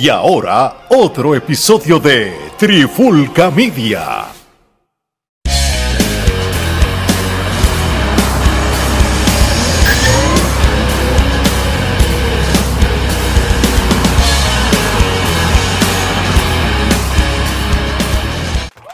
Y ahora, otro episodio de Trifulca Media.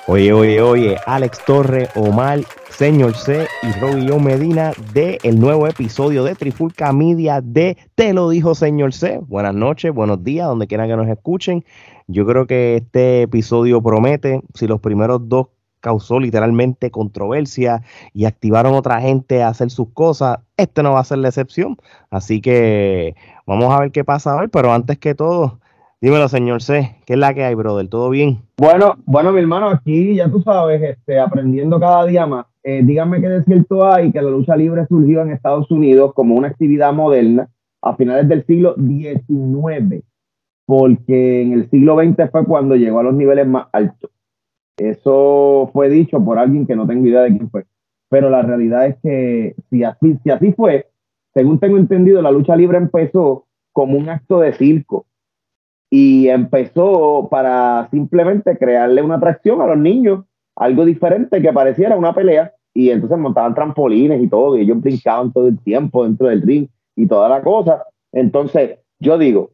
Oye, oye, oye, Alex Torre, Omar, Señor C y Robio Medina de el nuevo episodio de Trifulca Media de Te lo dijo Señor C. Buenas noches, buenos días, donde quieran que nos escuchen. Yo creo que este episodio promete, si los primeros dos causó literalmente controversia y activaron otra gente a hacer sus cosas, este no va a ser la excepción. Así que vamos a ver qué pasa hoy, pero antes que todo, Dímelo, señor C, ¿qué es la que hay, brother? ¿Todo bien? Bueno, bueno, mi hermano, aquí ya tú sabes, este, aprendiendo cada día más. Eh, díganme qué de cierto hay que la lucha libre surgió en Estados Unidos como una actividad moderna a finales del siglo XIX, porque en el siglo XX fue cuando llegó a los niveles más altos. Eso fue dicho por alguien que no tengo idea de quién fue. Pero la realidad es que si así, si así fue, según tengo entendido, la lucha libre empezó como un acto de circo y empezó para simplemente crearle una atracción a los niños, algo diferente que pareciera una pelea, y entonces montaban trampolines y todo, y ellos brincaban todo el tiempo dentro del ring y toda la cosa. Entonces, yo digo,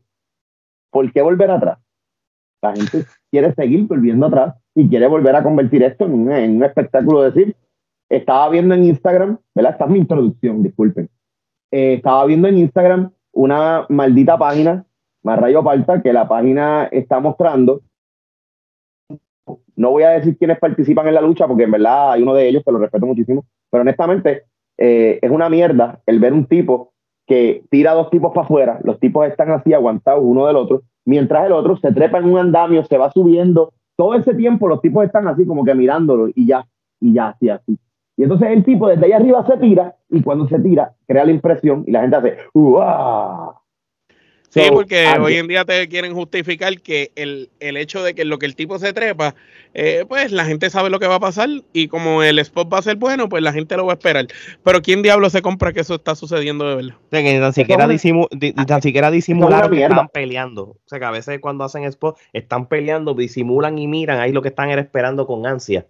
¿por qué volver atrás? La gente quiere seguir volviendo atrás y quiere volver a convertir esto en un, espectáculo de decir, estaba viendo en Instagram, ¿verdad? Esta es mi introducción, disculpen. Eh, estaba viendo en Instagram una maldita página más rayo falta que la página está mostrando. No voy a decir quiénes participan en la lucha, porque en verdad hay uno de ellos que lo respeto muchísimo, pero honestamente eh, es una mierda el ver un tipo que tira dos tipos para afuera, los tipos están así aguantados uno del otro, mientras el otro se trepa en un andamio, se va subiendo, todo ese tiempo los tipos están así como que mirándolo y ya, y ya, así, así. Y entonces el tipo desde ahí arriba se tira y cuando se tira crea la impresión y la gente hace ¡Uah! Sí, porque hoy en día te quieren justificar que el, el, hecho de que lo que el tipo se trepa, eh, pues la gente sabe lo que va a pasar y como el spot va a ser bueno, pues la gente lo va a esperar. Pero ¿quién diablo se compra que eso está sucediendo de verdad? O sea, que ni siquiera, disimu tan siquiera disimular que están peleando. O sea, que a veces cuando hacen spot están peleando, disimulan y miran, ahí lo que están era esperando con ansia.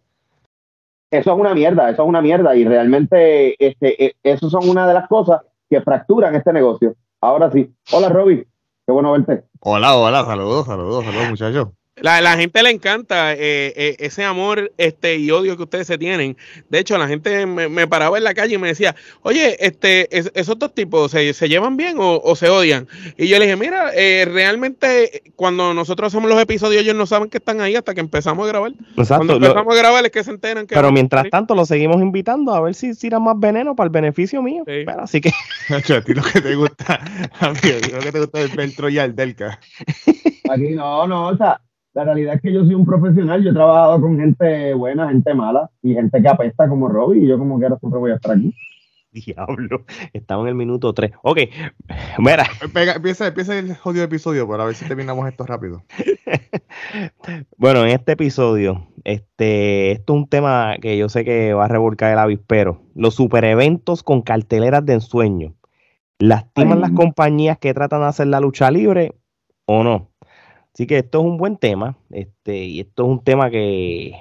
Eso es una mierda, eso es una mierda y realmente este, e, eso son una de las cosas que fracturan este negocio. Ahora sí. Hola, Robbie. Bueno verte. Hola, hola, saludos, saludos, saludos, muchachos. La, la gente le encanta eh, eh, ese amor este y odio que ustedes se tienen. De hecho, la gente me, paraba en la calle y me decía, oye, este, esos dos tipos se, se llevan bien o, se odian. Y yo le dije, mira, eh, realmente cuando nosotros hacemos los episodios, ellos no saben que están ahí hasta que empezamos a grabar. Cuando empezamos a grabar es que se enteran que. Pero mientras tanto, lo seguimos invitando a ver si tiran más veneno para el beneficio mío. Pero, así que. a ti lo que te gusta, a mí, lo que te gusta es el Beltro y el Delca. Aquí no, no, o sea la realidad es que yo soy un profesional, yo he trabajado con gente buena, gente mala y gente que apesta como Robbie y yo como quiera siempre voy a estar aquí. Diablo, estamos en el minuto 3. Ok, mira. empieza, empieza el jodido episodio para ver si terminamos esto rápido. bueno, en este episodio, este, esto es un tema que yo sé que va a revolcar el avispero. Los super eventos con carteleras de ensueño. ¿Lastiman las compañías que tratan de hacer la lucha libre o no? Así que esto es un buen tema, este, y esto es un tema que,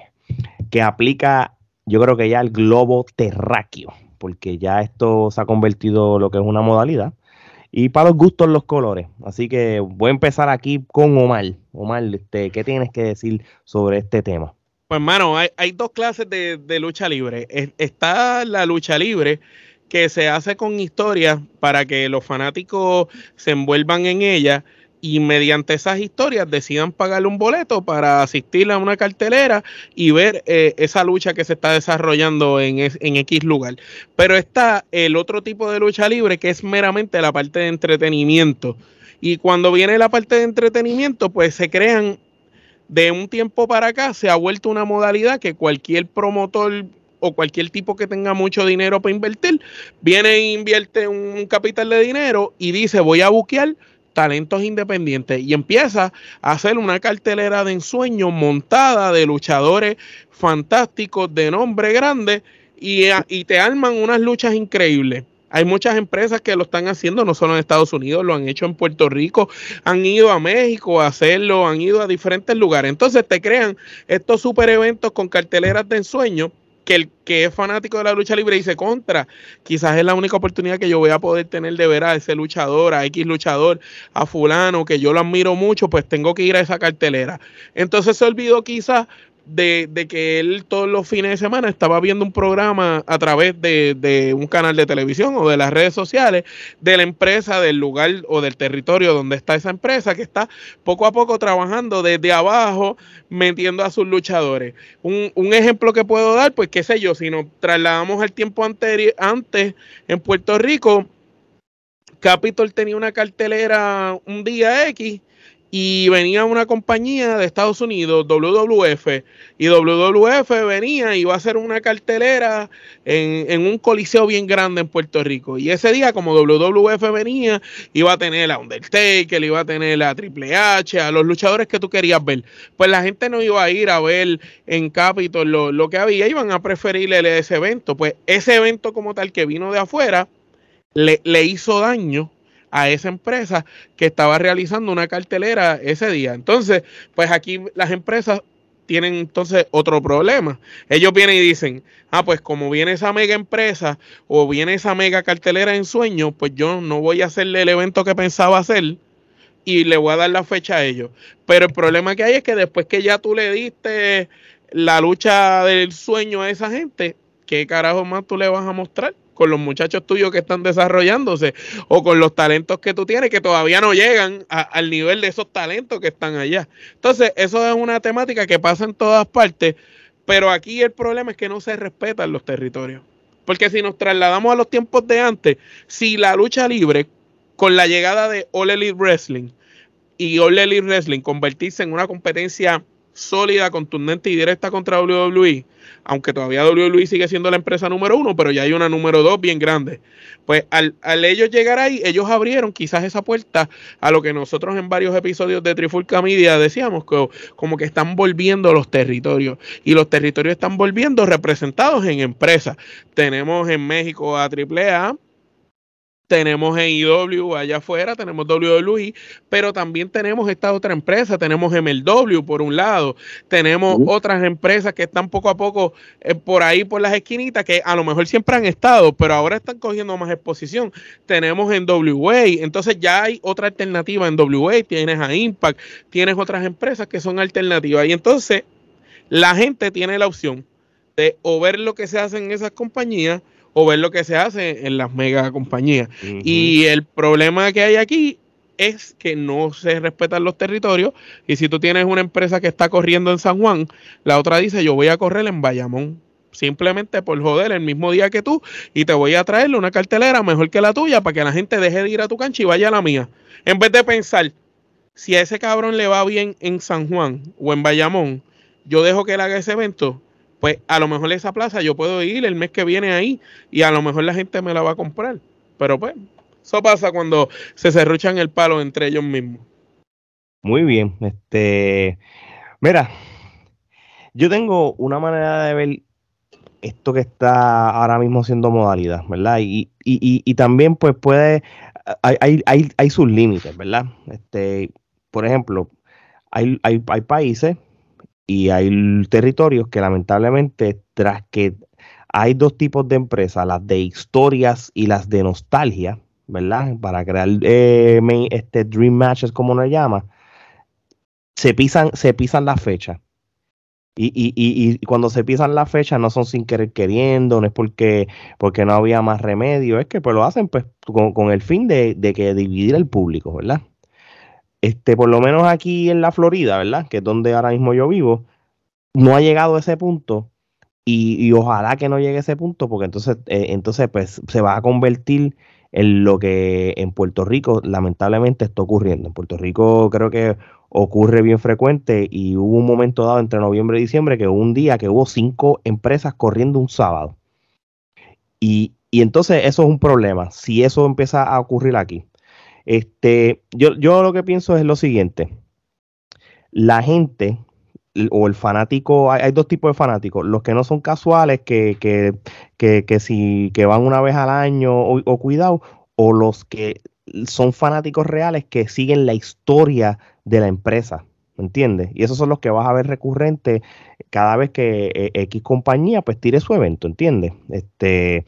que aplica, yo creo que ya al globo terráqueo, porque ya esto se ha convertido lo que es una modalidad. Y para los gustos los colores. Así que voy a empezar aquí con Omar. Omar, este, ¿qué tienes que decir sobre este tema? Pues hermano, hay, hay dos clases de, de lucha libre. está la lucha libre que se hace con historias para que los fanáticos se envuelvan en ella y mediante esas historias decidan pagarle un boleto para asistir a una cartelera y ver eh, esa lucha que se está desarrollando en, en X lugar. Pero está el otro tipo de lucha libre que es meramente la parte de entretenimiento. Y cuando viene la parte de entretenimiento, pues se crean de un tiempo para acá, se ha vuelto una modalidad que cualquier promotor o cualquier tipo que tenga mucho dinero para invertir, viene e invierte un capital de dinero y dice voy a buquear talentos independientes y empieza a hacer una cartelera de ensueño montada de luchadores fantásticos de nombre grande y, y te arman unas luchas increíbles. Hay muchas empresas que lo están haciendo, no solo en Estados Unidos, lo han hecho en Puerto Rico, han ido a México a hacerlo, han ido a diferentes lugares. Entonces te crean estos super eventos con carteleras de ensueño que el que es fanático de la lucha libre dice contra, quizás es la única oportunidad que yo voy a poder tener de ver a ese luchador, a X luchador, a fulano, que yo lo admiro mucho, pues tengo que ir a esa cartelera. Entonces se olvidó quizás de, de, que él todos los fines de semana estaba viendo un programa a través de, de, un canal de televisión o de las redes sociales de la empresa, del lugar o del territorio donde está esa empresa, que está poco a poco trabajando desde abajo, metiendo a sus luchadores. Un, un ejemplo que puedo dar, pues qué sé yo, si nos trasladamos al tiempo anterior, antes en Puerto Rico, Capitol tenía una cartelera un día X y venía una compañía de Estados Unidos, WWF, y WWF venía y iba a hacer una cartelera en, un coliseo bien grande en Puerto Rico. Y ese día, como WWF venía, iba a tener a Undertaker, iba a tener a Triple H, a los luchadores que tú querías ver. Pues la gente no iba a ir a ver en Capitol lo, lo que había, iban a preferirle ese evento. Pues ese evento como tal que vino de afuera, le, le hizo daño a esa empresa que estaba realizando una cartelera ese día. Entonces, pues aquí las empresas tienen entonces otro problema. Ellos vienen y dicen, ah, pues como viene esa mega empresa o viene esa mega cartelera en sueño, pues yo no voy a hacerle el evento que pensaba hacer y le voy a dar la fecha a ellos. Pero el problema que hay es que después que ya tú le diste la lucha del sueño a esa gente, ¿qué carajo más tú le vas a mostrar? Con los muchachos tuyos que están desarrollándose o con los talentos que tú tienes que todavía no llegan al nivel de esos talentos que están allá. Entonces, eso es una temática que pasa en todas partes, pero aquí el problema es que no se respetan los territorios. Porque si nos trasladamos a los tiempos de antes, si la lucha libre, con la llegada de All Elite Wrestling y All Elite Wrestling convertirse en una competencia sólida, contundente y directa contra WWE, aunque todavía WWE sigue siendo la empresa número uno, pero ya hay una número dos bien grande. Pues al, ellos llegar ahí, ellos abrieron quizás esa puerta a lo que nosotros en varios episodios de Trifulca Media decíamos, que, como que están volviendo los territorios. Y los territorios están volviendo representados en empresas. Tenemos en México a AAA, tenemos en IW allá afuera, tenemos WWE, pero también tenemos esta otra empresa, tenemos MLW por un lado, tenemos otras empresas que están poco a poco eh, por ahí por las esquinitas, que a lo mejor siempre han estado, pero ahora están cogiendo más exposición. Tenemos en WA, entonces ya hay otra alternativa en WA, tienes a Impact, tienes otras empresas que son alternativas, y entonces la gente tiene la opción de o ver lo que se hace en esas compañías, o ver lo que se hace en las mega compañías. Y el problema que hay aquí es que no se respetan los territorios y si tú tienes una empresa que está corriendo en San Juan, la otra dice yo voy a correr en Bayamón. Simplemente por joder el mismo día que tú y te voy a traerle una cartelera mejor que la tuya para que la gente deje de ir a tu cancha y vaya a la mía. En vez de pensar, si a ese cabrón le va bien en San Juan o en Bayamón, yo dejo que él haga ese evento pues a lo mejor esa plaza yo puedo ir el mes que viene ahí y a lo mejor la gente me la va a comprar. Pero pues, eso pasa cuando se cerruchan el palo entre ellos mismos. Muy bien, este, mira, yo tengo una manera de ver esto que está ahora mismo siendo modalidad, ¿verdad? Y, y, y, también pues puede, hay, hay, hay, hay sus límites, ¿verdad? Este, por ejemplo, hay, hay, hay países y hay territorios que lamentablemente, tras que hay dos tipos de empresas, las de historias y las de nostalgia, ¿verdad? Para crear eh, este Dream Matches, como nos llama, se pisan, se pisan la fecha. Y, y, y, cuando se pisan la fecha no son sin querer queriendo, no es porque, porque no había más remedio, es que pues lo hacen pues con, el fin de, de, dividir el público, ¿verdad? Este, por lo menos aquí en la Florida, ¿verdad? Que es donde ahora mismo yo vivo, no ha llegado a ese punto y, ojalá que no llegue a ese punto porque entonces, eh, entonces pues se va a convertir en lo que en Puerto Rico lamentablemente está ocurriendo. En Puerto Rico creo que ocurre bien frecuente y hubo un momento dado entre noviembre y diciembre que hubo un día que hubo cinco empresas corriendo un sábado. Y, y entonces eso es un problema. Si eso empieza a ocurrir aquí, este, yo, yo lo que pienso es lo siguiente. La gente o el fanático, hay, dos tipos de fanáticos, los que no son casuales, que, que, que, que si que van una vez al año o, cuidado, o los que son fanáticos reales que siguen la historia de la empresa. ¿Entiendes? Y esos son los que vas a ver recurrente cada vez que eh, X compañía pues tire su evento, ¿entiendes? Este,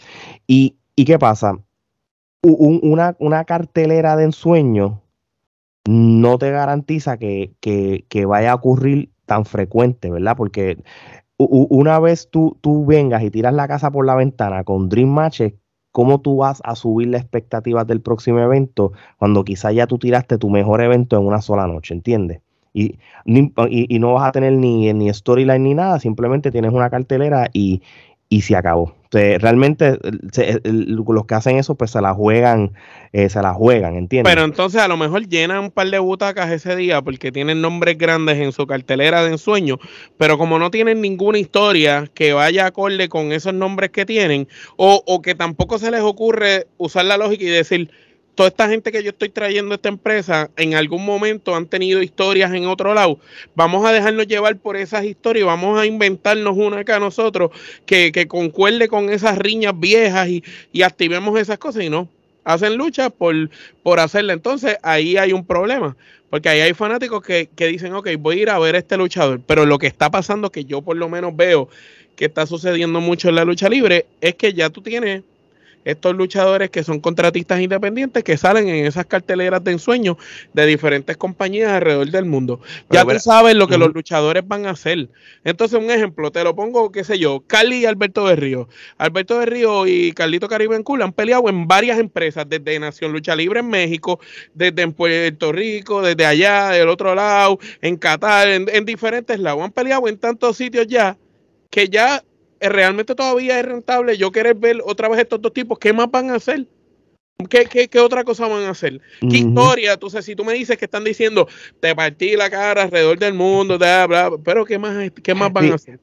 y, y qué pasa? Una, una cartelera de ensueño no te garantiza que, que, vaya a ocurrir tan frecuente, ¿verdad? Porque una vez tú, tú vengas y tiras la casa por la ventana con Dream Matches, ¿cómo tú vas a subir las expectativas del próximo evento cuando quizá ya tú tiraste tu mejor evento en una sola noche, ¿entiendes? Y, y, no vas a tener ni, ni storyline ni nada, simplemente tienes una cartelera y, y se acabó. Realmente los que hacen eso pues se la juegan, eh, se la juegan, ¿entiendes? Pero entonces a lo mejor llenan un par de butacas ese día porque tienen nombres grandes en su cartelera de ensueño, pero como no tienen ninguna historia que vaya acorde con esos nombres que tienen, o, o que tampoco se les ocurre usar la lógica y decir, toda esta gente que yo estoy trayendo a esta empresa en algún momento han tenido historias en otro lado. Vamos a dejarnos llevar por esas historias, vamos a inventarnos una acá nosotros que, que concuerde con esas riñas viejas y, y activemos esas cosas y no. Hacen lucha por, por hacerla. Entonces ahí hay un problema. Porque ahí hay fanáticos que, que dicen, ok, voy a ir a ver a este luchador. Pero lo que está pasando, que yo por lo menos veo que está sucediendo mucho en la lucha libre, es que ya tú tienes estos luchadores que son contratistas independientes que salen en esas carteleras de ensueño de diferentes compañías alrededor del mundo. Ya tú sabes lo que los luchadores van a hacer. Entonces, un ejemplo, te lo pongo, qué sé yo, Cali y Alberto de Río. Alberto de Río y Carlito Caribe en han peleado en varias empresas, desde Nación Lucha Libre en México, desde en Puerto Rico, desde allá, del otro lado, en Qatar, en, en diferentes lados. Han peleado en tantos sitios ya que ya realmente todavía es rentable yo querer ver otra vez estos dos tipos, ¿qué más van a hacer? ¿Qué, qué, otra cosa van a hacer? ¿Qué historia? Entonces, si tú me dices que están diciendo, te partí la cara alrededor del mundo, pero ¿qué más, qué más van a hacer?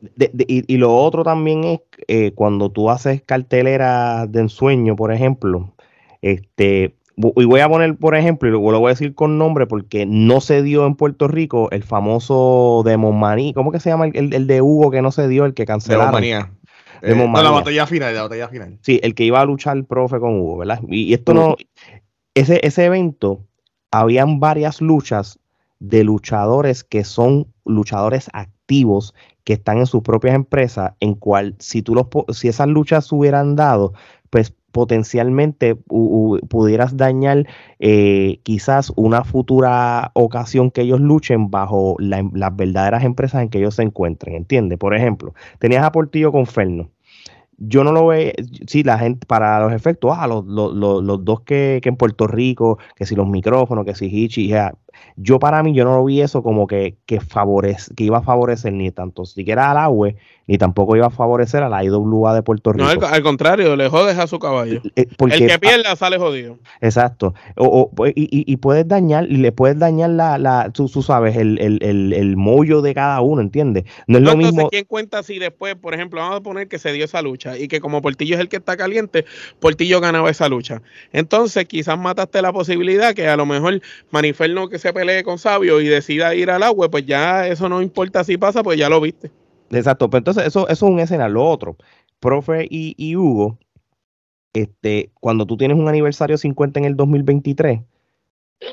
y, lo otro también es eh, cuando tú haces cartelera de ensueño, por ejemplo, este, y voy a poner, por ejemplo, y lo voy a decir con nombre porque no se dio en Puerto Rico el famoso Demon Maní. ¿Cómo que se llama el, de Hugo que no se dio, el que cancelaron? Demon eh, la batalla final, la batalla final. Sí, el que iba a luchar el profe con Hugo, ¿verdad? Y, esto no, ese, ese evento, habían varias luchas de luchadores que son luchadores activos que están en sus propias empresas, en cual si tú los si esas luchas hubieran dado, pues potencialmente pudieras dañar eh, quizás una futura ocasión que ellos luchen bajo las verdaderas empresas en que ellos se encuentren, ¿entiendes? Por ejemplo, tenías a Portillo con Ferno. Yo no lo veo, sí, la gente, para los efectos, ah, los, los, los, dos que, que, en Puerto Rico, que si los micrófonos, que si Hichi, ya, yo para mí, yo no lo vi eso como que, que, favorece, que iba a favorecer ni tanto siquiera al agua, ni tampoco iba a favorecer a la IWA de Puerto Rico. No, al, contrario, le jodes a su caballo. Eh, el que pierda sale jodido. Exacto. O, pues, y, y, puedes dañar, le puedes dañar la, la tú, sabes, el, el, el, el, mollo de cada uno, ¿entiendes? No es lo mismo. ¿quién cuenta si después, por ejemplo, vamos a poner que se dio esa lucha y que como Portillo es el que está caliente, Portillo ganaba esa lucha? Entonces, quizás mataste la posibilidad que a lo mejor Maniferno que se pelee con Sabio y decida ir al agua, pues ya eso no importa si pasa, pues ya lo viste. Exacto, pero entonces eso, eso es un escenario. Lo otro, profe y, y, Hugo, este, cuando tú tienes un aniversario 50 en el 2023,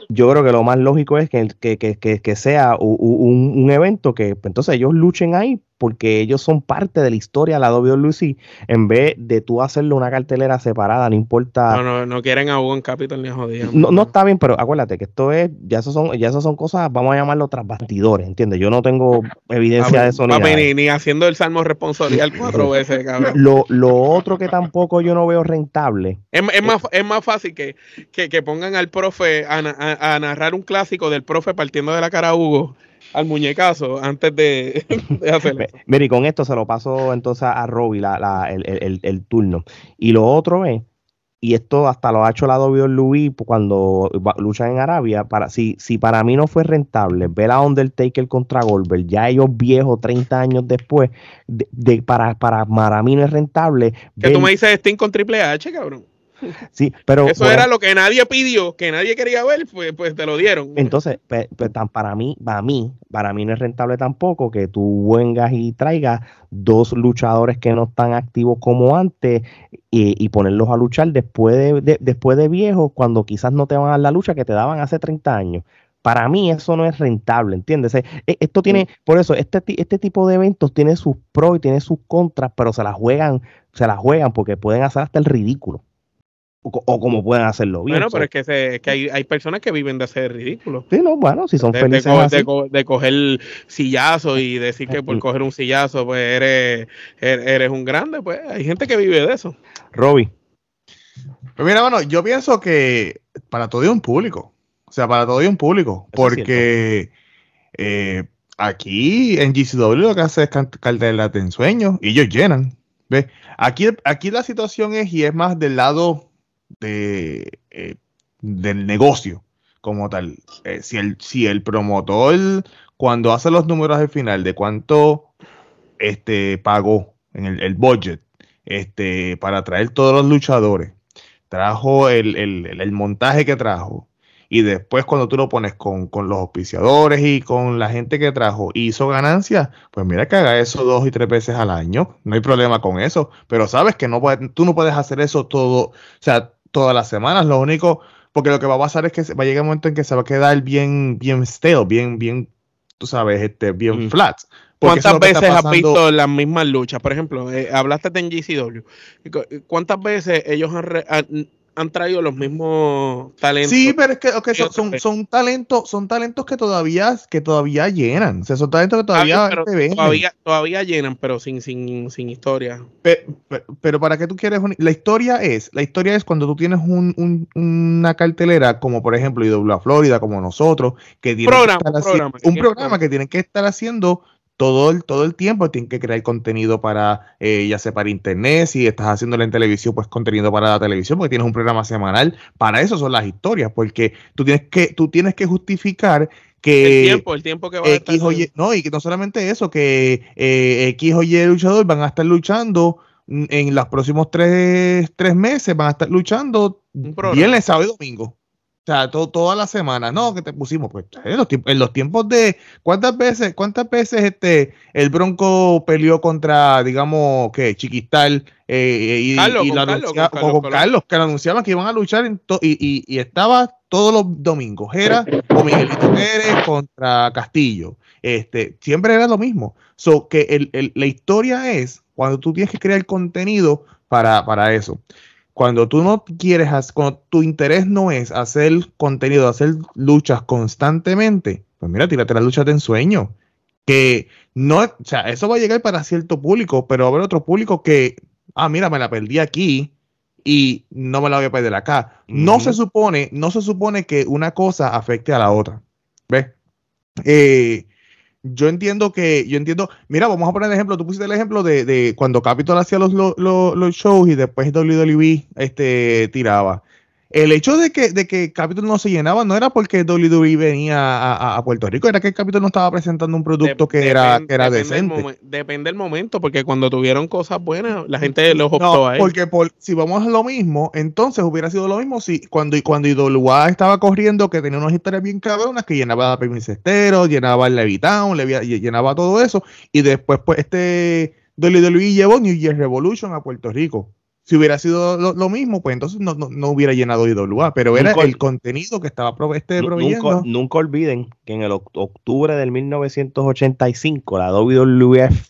yo creo que lo más lógico es que, que, que, que sea un, un, evento que pues, entonces ellos luchen ahí porque ellos son parte de la historia de la WWE en vez de tú hacerle una cartelera separada, no importa. No, no, no quieren a Hugo en Capital ni a. No, no está bien, pero acuérdate que esto es, ya eso son, ya eso son cosas, vamos a llamarlo tras bastidores, ¿entiendes? Yo no tengo evidencia de eso ni, ni, haciendo el salmo responsorial cuatro veces, cabrón. Lo, lo otro que tampoco yo no veo rentable. Es, es más, es más fácil que, que, que pongan al profe a, a, a narrar un clásico del profe partiendo de la cara a Hugo al muñecazo antes de, hacerlo. Mira, y con esto se lo paso entonces a Robbie la, el, turno. Y lo otro es, y esto hasta lo ha hecho la WWE cuando luchan en Arabia, para, si, si para mí no fue rentable ver a Undertaker contra Goldberg, ya ellos viejos 30 años después, de, para, para, para mí no es rentable. Que tú me dices Sting con Triple H, cabrón. Sí, pero Eso bueno, era lo que nadie pidió, que nadie quería ver, pues, pues te lo dieron. entonces tan- para mí, para mí, para mí no es rentable tampoco que tú vengas y traigas dos luchadores que no están activos como antes y, y ponerlos a luchar después de, de- después de viejos cuando quizás no te van a dar la lucha que te daban hace 30 años. Para mí eso no es rentable, ¿entiendes? Eh, eh, Esto tiene, por eso, este, este tipo de eventos tiene sus pros y tiene sus contras, pero se la juegan, se la juegan porque pueden hacer hasta el ridículo. O, co- o como pueden hacerlo bien. bueno, pero es que, se- es que hay, hay personas que viven de hacer ridículo. sí, no, bueno, si son De, de felices co- así. de co- de coger sillazo y decir que por coger un sillazo pues eres, eres, eres un grande, pues hay gente que vive de eso. Robbie. Pues mira, bueno, yo pienso que para todo hay un público. O sea, para todo hay un público. Eso Porque eh, aquí en GCW lo que hace es cartelas de ensueño y ellos llenan. ¿Ves? Aquí, aquí la situación es, y es más del lado de, eh, del negocio como tal. Eh, si, el, si el promotor, cuando hace los números al final de cuánto este, pagó en el, el budget este, para traer todos los luchadores, trajo el, el- el- montaje que trajo. Y después cuando tú lo pones con, con los auspiciadores y con la gente que trajo y hizo ganancias, pues mira que haga eso dos y tres veces al año. No hay problema con eso. Pero sabes que no tú no puedes hacer eso todo, o sea, todas las semanas. Lo único, porque lo que va a pasar es que se- va a llegar un momento en que se va a quedar bien, bien stale, bien, bien, tú sabes, este, bien Mm. flat. ¿Cuántas es veces has visto las mismas luchas? Por ejemplo, eh, hablaste de GCW. Cu- ¿Cuántas veces ellos han, re- han, han traído los mismos talentos? Sí, pero es que son, son, talentos, son talentos que todavía, que todavía llenan. O sea, son talentos que todavía pero te venden. todavía, todavía llenan, pero sin, sin, sin historia. Pe- pe- Pero, para qué tú quieres un- la historia es la historia es cuando tú tienes un, un- una cartelera como por ejemplo IWA Florida como nosotros que tienen Programa, que estar un haci- programa, que un programa. que tienen que estar haciendo todo el todo el tiempo tienen que crear contenido para eh, ya sea para internet si estás haciéndolo en televisión pues contenido para la televisión porque tienes un programa semanal para eso son las historias porque tú tienes que tú tienes que justificar que el tiempo, el tiempo que va a estar. X o Y, no, y que no solamente eso, que eh, X o Y luchador van a estar luchando en los próximos tres, tres meses, van a estar luchando viernes, sábado y domingo. O sea, to- toda la semana, no, que te pusimos, pues en los, tiempos, en los tiempos de cuántas veces, cuántas veces este el Bronco peleó contra, digamos, que Chiquistal eh, y, Carlos, y con lo Carlos, anuncia- con con Carlos con Colón. Carlos, que anunciaban que iban a luchar en to- y, y- y estaba todos los domingos. Era o Miguelito Pérez contra Castillo. Este, siempre era lo mismo. So, que el- el- la historia es cuando tú tienes que crear contenido para, para eso. Cuando tú no quieres, cuando tu interés no es hacer contenido, hacer luchas constantemente, pues mira, tírate las luchas de ensueño. Que no, o sea, eso va a llegar para cierto público, pero va a haber otro público que, ah, mira, me la perdí aquí y no me la voy a perder acá. No se supone, no se supone que una cosa afecte a la otra. ¿Ves? Eh, yo entiendo que, yo entiendo, mira, vamos a poner el ejemplo, tú pusiste el ejemplo de, de cuando Capitol hacía los, los, shows y después WWE este, tiraba. El hecho de que, de que Capitol no se llenaba no era porque WWE venía a, Puerto Rico, era que Capitol no estaba presentando un producto que, era, que era depende del decente. momen- depende del momento, porque cuando tuvieron cosas buenas, la gente los optó No, a él. porque por, si vamos a lo mismo, entonces hubiera sido lo mismo si cuando, cuando IWA estaba corriendo, que tenía unas historias bien cabronas, que llenaba Permisestero, llenaba el Levitown, le- llenaba todo eso, y después pues este WWE llevó New Year Revolution a Puerto Rico. Si hubiera sido lo, lo mismo, pues entonces no, no, no hubiera llenado IWA, pero era Nunca- el contenido que estaba este, proveyendo. Nunca, nunca olviden que en el oct- octubre del 1985 la WWF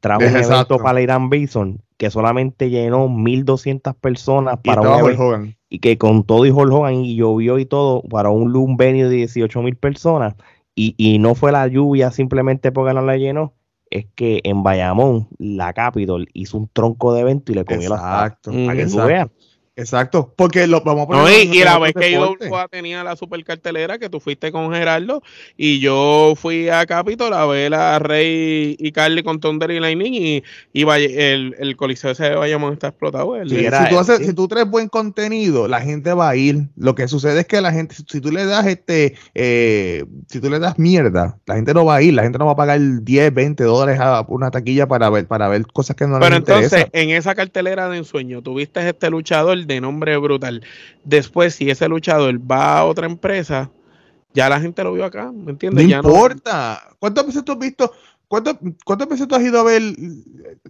trajo un Exacto. evento para Irán Bison que solamente llenó 1200 personas y para un evento Hogan. y que con todo y Hulk Hogan y llovió y todo para un un venue de 18 mil personas y, y no fue la lluvia simplemente porque no la llenó es que en Bayamón la Capitol hizo un tronco de evento y le comió las Exacto, Mm, para que tú veas exacto. Porque lo vamos a poner No, y, la vez que. IWA tenía la super cartelera, que tú fuiste con Gerardo, y yo fui a Capitol a ver a Rey y Carly con Thunder y Lightning, y, el, el coliseo ese de Bayamón está explotado. el- Sí, Si, tú él, haces, sí. si tú traes buen contenido, la gente va a ir. Lo que sucede es que la gente, si tú le das este, eh, si tú le das mierda, la gente no va a ir, la gente no va a pagar 10, 20 dólares a una taquilla para ver, para ver cosas que no Pero les entonces, interesa. en esa cartelera de ensueño, tuviste este luchador de nombre brutal. Después, si ese luchador va a otra empresa, ya la gente lo vio acá, ¿me entiendes? No ya importa. ¿Cuántas veces tú has visto? ¿Cuántas, ¿Cuántas veces tú has ido a ver?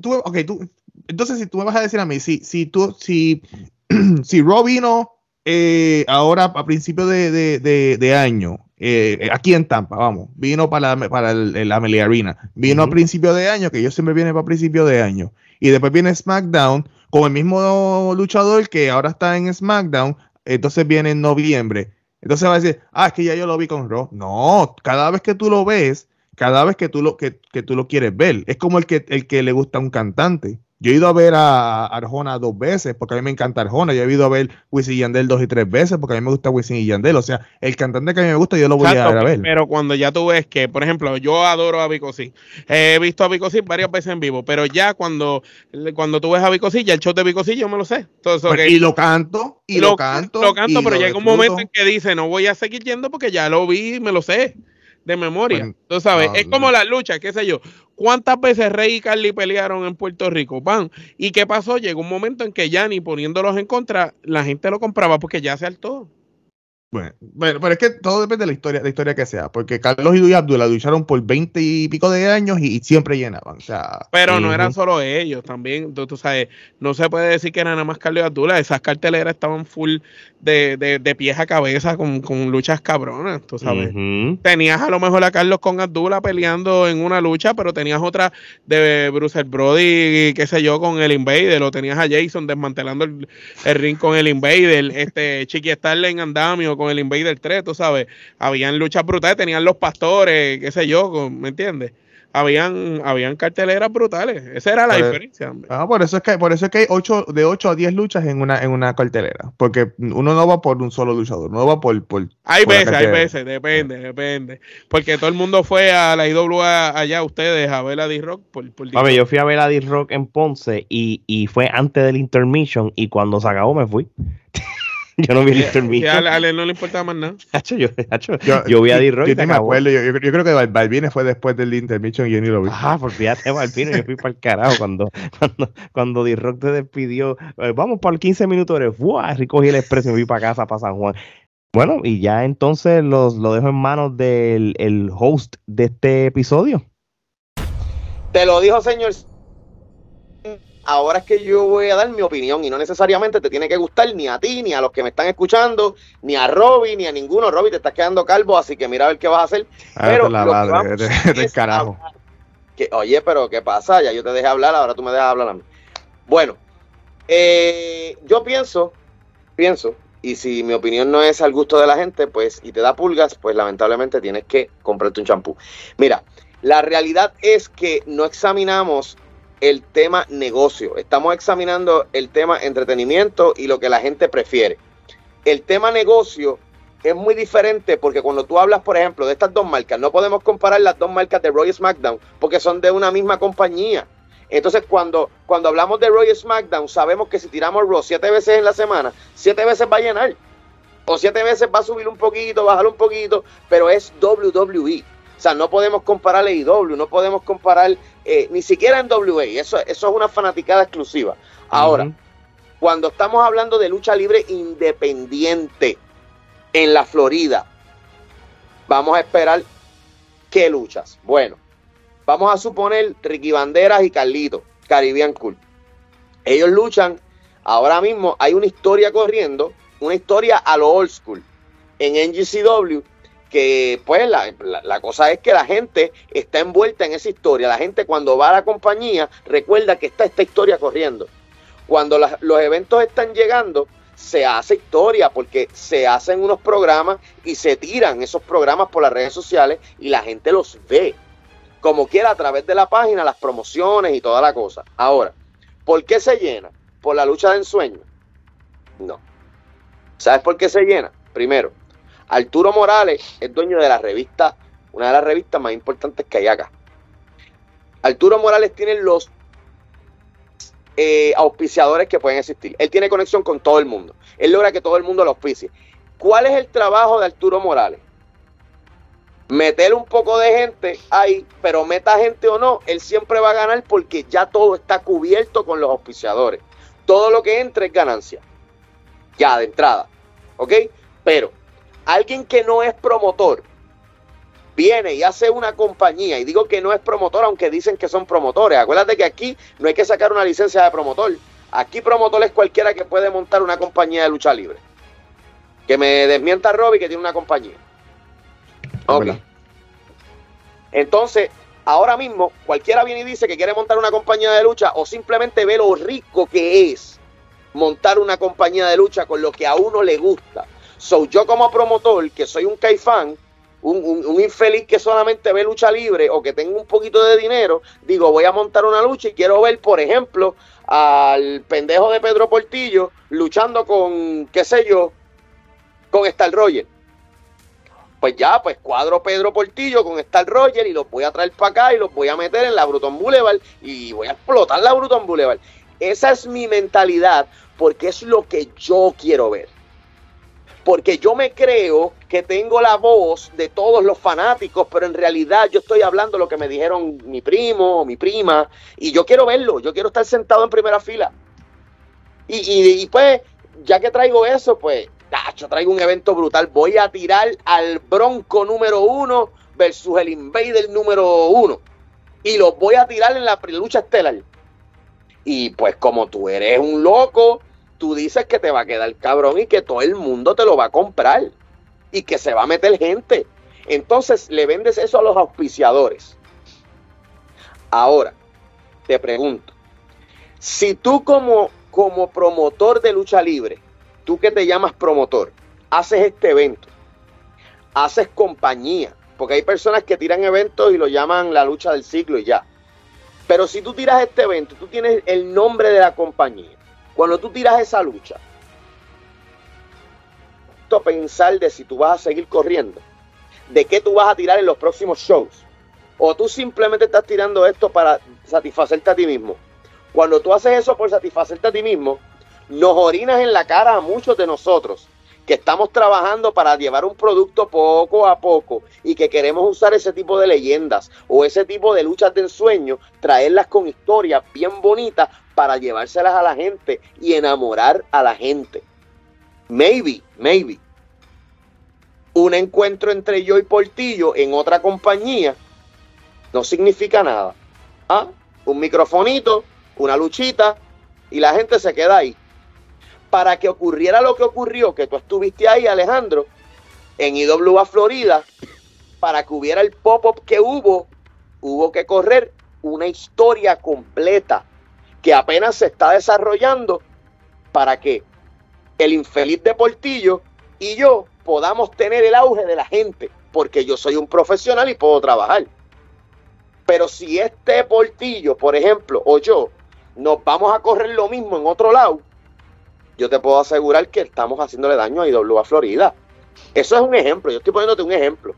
Tú, ok, tú, entonces si tú me vas a decir a mí, si, si tú, si, si Rob vino eh, ahora a principios de, de, de, de año, eh, aquí en Tampa, vamos, vino para la, para el, la Amelia Arena, vino a principio de año, que yo siempre viene para principio de año, y después viene SmackDown con el mismo luchador que ahora está en SmackDown, entonces viene en noviembre. Entonces va a decir, ah, es que ya yo lo vi con Raw. No, cada vez que tú lo ves, cada vez que tú lo, que, que tú lo quieres ver, es como el que, el que le gusta a un cantante. Yo he ido a ver a Arjona dos veces porque a mí me encanta Arjona. Yo he ido a ver Wisin y Yandel dos y tres veces porque a mí me gusta Wisin y Yandel. O sea, el cantante que a mí me gusta yo lo voy Exacto, a, ir a ver. Pero cuando ya tú ves que, por ejemplo, yo adoro a Vicosí. He visto a Vicosí varias veces en vivo, pero ya cuando, cuando tú ves a Vicosí, ya el show de Vicosí yo me lo sé. Entonces, Bueno, ok, Y lo canto, y lo, canto. Lo canto, pero llega un momento en que dice, no voy a seguir yendo porque ya lo vi y me lo sé de memoria. Bueno, Tú sabes, no, es como las luchas, qué sé yo. ¿Cuántas veces Rey y Carly pelearon en Puerto Rico? Pan. ¿Y qué pasó? Llegó un momento en que ya ni poniéndolos en contra, la gente lo compraba porque ya se hartó. Bueno, bueno, pero es que todo depende de la historia, de la historia que sea, porque Carlos y Abdullah lucharon por 20 y pico de años y, y siempre llenaban. O sea, Pero no Ujú. eran solo ellos, también, tú, tú sabes, no se puede decir que era nada más Carlos y Abdullah, esas carteleras estaban full de, de, de pies a cabeza con, con luchas cabronas, tú sabes. Tenías a lo mejor a Carlos con Abdullah peleando en una lucha, pero tenías otra de Bruce Brody, qué sé yo, con el Invader, o tenías a Jason desmantelando el, el ring con el Invader, este Chiqui Starle en andamio con el Invader 3, tú sabes. Habían luchas brutales, tenían los pastores, qué sé yo, con- ¿me entiendes? Habían, habían carteleras brutales. Esa era la Pero- diferencia, hombre. ah, por eso es que, por eso es que hay ocho, de 8 a 10 luchas en una, en una cartelera. Porque uno no va por un solo luchador, uno va por, por Hay por veces, hay veces, depende, depende. Porque todo el mundo fue a la IWA allá, ustedes, a ver a D-Rock por, por Papi, yo fui a ver a D-Rock en Ponce y, y fue antes del intermission y cuando se acabó me fui. yo no vi el Y a intermission. Ale, a Ale no le importaba más nada. Hacho, yo, hacho, yo vi a D-Rock Yo, yo, yo- yo creo que Val- Balvine fue después del intermission y yo ni lo vi. Ah, pues fíjate, Valpino, yo fui para el carajo cuando, cuando, cuando D-Rock te despidió. eh, vamos para el 15 minutos, ¡buah! recogí el expreso y me fui para casa, para San Juan. Bueno, y ya entonces los, lo dejo en manos del el host de este episodio. Te lo dijo, señor. Ahora es que yo voy a dar mi opinión y no necesariamente te tiene que gustar ni a ti, ni a los que me están escuchando, ni a Robbie, ni a ninguno. Robbie, te estás quedando calvo, así que mira a ver qué vas a hacer. Ah, Pero te la madre, de- carajo. que, oye, pero ¿qué pasa? Ya yo te dejé hablar, ahora tú me dejas hablar a mí. Bueno, eh, yo pienso, pienso, y si mi opinión no es al gusto de la gente, pues, y te da pulgas, pues lamentablemente tienes que comprarte un champú. Mira, la realidad es que no examinamos el tema negocio, estamos examinando el tema entretenimiento y lo que la gente prefiere. El tema negocio es muy diferente porque cuando tú hablas, por ejemplo, de estas dos marcas, no podemos comparar las dos marcas de Roy SmackDown porque son de una misma compañía. Entonces, cuando, cuando hablamos de Roy SmackDown, sabemos que si tiramos Raw siete veces en la semana, siete veces va a llenar. O siete veces va a subir un poquito, bajar un poquito, pero es WWE. O sea, no podemos comparar AEW, no podemos comparar eh, ni siquiera en WA. Eso, eso es una fanaticada exclusiva. Ahora, cuando estamos hablando de lucha libre independiente en la Florida, vamos a esperar qué luchas. Bueno, vamos a suponer Ricky Banderas y Carlito, Caribbean Cool. Ellos luchan, ahora mismo hay una historia corriendo, una historia a lo old school en NGCW que pues la, la- cosa es que la gente está envuelta en esa historia. La gente cuando va a la compañía recuerda que está esta historia corriendo. Cuando los eventos están llegando, se hace historia porque se hacen unos programas y se tiran esos programas por las redes sociales y la gente los ve. Como quiera, a través de la página, las promociones y toda la cosa. Ahora, ¿por qué se llena? ¿Por la lucha de ensueño? No. ¿Sabes por qué se llena? Primero, Arturo Morales es dueño de la revista, una de las revistas más importantes que hay acá. Arturo Morales tiene los eh, auspiciadores que pueden existir. Él tiene conexión con todo el mundo. Él logra que todo el mundo lo auspicie. ¿Cuál es el trabajo de Arturo Morales? Meter un poco de gente ahí, pero meta gente o no, él siempre va a ganar porque ya todo está cubierto con los auspiciadores. Todo lo que entre es ganancia. Ya, de entrada. ¿Ok? Pero alguien que no es promotor viene y hace una compañía, y digo que no es promotor, aunque dicen que son promotores. Acuérdate que aquí no hay que sacar una licencia de promotor. Aquí promotor es cualquiera que puede montar una compañía de lucha libre. Que me desmienta Robbie que tiene una compañía. Ok. Entonces, ahora mismo, cualquiera viene y dice que quiere montar una compañía de lucha o simplemente ve lo rico que es montar una compañía de lucha con lo que a uno le gusta. So, yo como promotor, que soy un caifán, un, un, infeliz que solamente ve lucha libre o que tengo un poquito de dinero, digo, voy a montar una lucha y quiero ver, por ejemplo, al pendejo de Pedro Portillo luchando con, qué sé yo, con Star Roger. Pues ya, pues cuadro Pedro Portillo con Star Roger y los voy a traer para acá y los voy a meter en la Bruton Boulevard y voy a explotar la Bruton Boulevard. Esa es mi mentalidad porque es lo que yo quiero ver. Porque yo me creo que tengo la voz de todos los fanáticos, pero en realidad yo estoy hablando lo que me dijeron mi primo o mi prima, y yo quiero verlo, yo quiero estar sentado en primera fila. Y, pues, ya que traigo eso, pues, yo traigo un evento brutal. Voy a tirar al Bronco número uno versus el Invader número uno. Y los voy a tirar en la lucha estelar. Y pues como tú eres un loco, tú dices que te va a quedar cabrón y que todo el mundo te lo va a comprar y que se va a meter gente. Entonces le vendes eso a los auspiciadores. Ahora, te pregunto, si tú como, como promotor de lucha libre, tú que te llamas promotor, haces este evento, haces compañía, porque hay personas que tiran eventos y lo llaman la lucha del siglo y ya. Pero si tú tiras este evento, tú tienes el nombre de la compañía, cuando tú tiras esa lucha, pensar de si tú vas a seguir corriendo, de qué tú vas a tirar en los próximos shows, o tú simplemente estás tirando esto para satisfacerte a ti mismo. Cuando tú haces eso por satisfacerte a ti mismo, nos orinas en la cara a muchos de nosotros que estamos trabajando para llevar un producto poco a poco y que queremos usar ese tipo de leyendas o ese tipo de luchas de ensueño, traerlas con historias bien bonitas para llevárselas a la gente y enamorar a la gente. Maybe, maybe. Un encuentro entre yo y Portillo en otra compañía no significa nada. ¿Ah? Un microfonito, una luchita y la gente se queda ahí para que ocurriera lo que ocurrió, que tú estuviste ahí, Alejandro, en IWA Florida, para que hubiera el pop-up que hubo, hubo que correr una historia completa que apenas se está desarrollando para que el infeliz de Portillo y yo podamos tener el auge de la gente, porque yo soy un profesional y puedo trabajar. Pero si este Portillo, por ejemplo, o yo, nos vamos a correr lo mismo en otro lado, yo te puedo asegurar que estamos haciéndole daño a IWA Florida. Eso es un ejemplo, yo estoy poniéndote un ejemplo.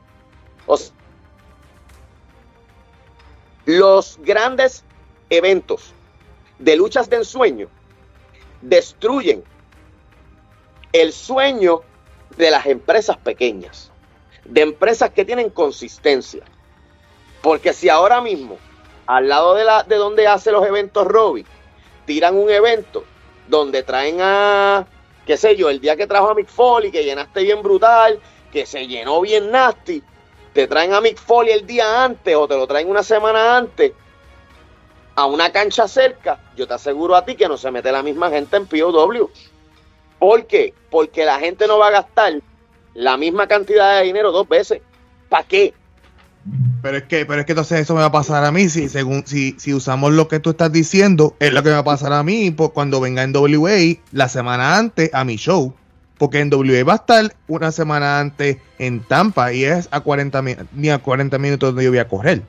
los grandes eventos de luchas de ensueño destruyen el sueño de las empresas pequeñas, de empresas que tienen consistencia. Porque si ahora mismo, al lado de, la, de donde hace los eventos Robbie, tiran un evento donde traen a, qué sé yo, el día que trajo a Mick Foley, que llenaste bien brutal, que se llenó bien nasty, te traen a Mick Foley el día antes o te lo traen una semana antes a una cancha cerca, yo te aseguro a ti que no se mete la misma gente en POW. ¿Por qué? Porque la gente no va a gastar la misma cantidad de dinero dos veces. ¿Para qué? Pero es que, pero es que entonces eso me va a pasar a mí. Si, según, si, si usamos lo que tú estás diciendo, es lo que me va a pasar a mí pues, cuando venga en WA la semana antes a mi show. Porque en WA va a estar una semana antes en Tampa y es a 40, ni a 40 minutos donde yo voy a correr.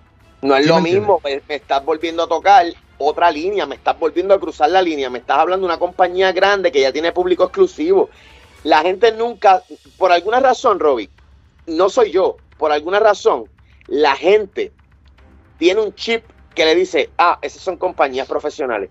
No es lo mismo, me, me, estás volviendo a tocar otra línea, me estás volviendo a cruzar la línea, me estás hablando de una compañía grande que ya tiene público exclusivo. La gente nunca, por alguna razón, Robbie, no soy yo, por alguna razón, la gente tiene un chip que le dice, ah, esas son compañías profesionales.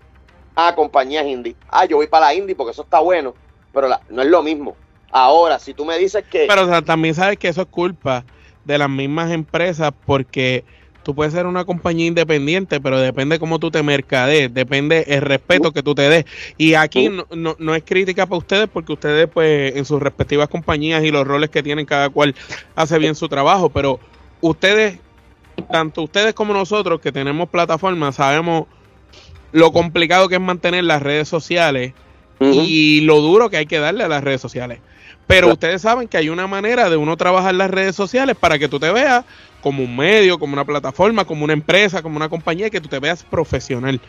Ah, compañías indie. Ah, yo voy para la indie porque eso está bueno. Pero no es lo mismo. Ahora, si tú me dices que... Pero también sabes que eso es culpa de las mismas empresas porque tú puedes ser una compañía independiente, pero depende cómo tú te mercadees, depende el respeto que tú te des. Y aquí no, no, no, es crítica para ustedes porque ustedes pues en sus respectivas compañías y los roles que tienen cada cual hace bien su trabajo, pero ustedes, tanto ustedes como nosotros que tenemos plataformas, sabemos lo complicado que es mantener las redes sociales y lo duro que hay que darle a las redes sociales. Pero ustedes saben que hay una manera de uno trabajar las redes sociales para que tú te veas como un medio, como una plataforma, como una empresa, como una compañía, que tú te veas profesional.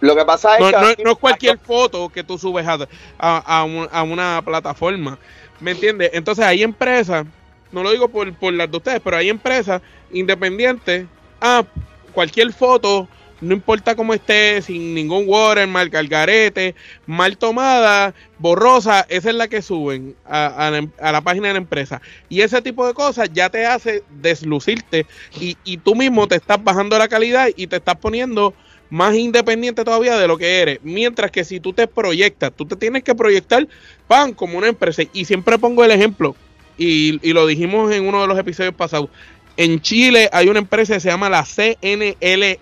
Lo que pasa es no, que... No, es cualquier foto que tú subes a, a, a, una plataforma. ¿Me entiendes? Entonces hay empresas, no lo digo por, por las de ustedes, pero hay empresas independientes. Ah, cualquier foto no importa cómo esté, sin ningún watermark, garete, mal tomada, borrosa, esa es la que suben a, la página de la empresa. Y ese tipo de cosas ya te hace deslucirte y, y tú mismo te estás bajando la calidad y te estás poniendo más independiente todavía de lo que eres. Mientras que si tú te proyectas, tú te tienes que proyectar, pan, como una empresa. Y siempre pongo el ejemplo, y, y, lo dijimos en uno de los episodios pasados. En Chile hay una empresa que se llama la CNL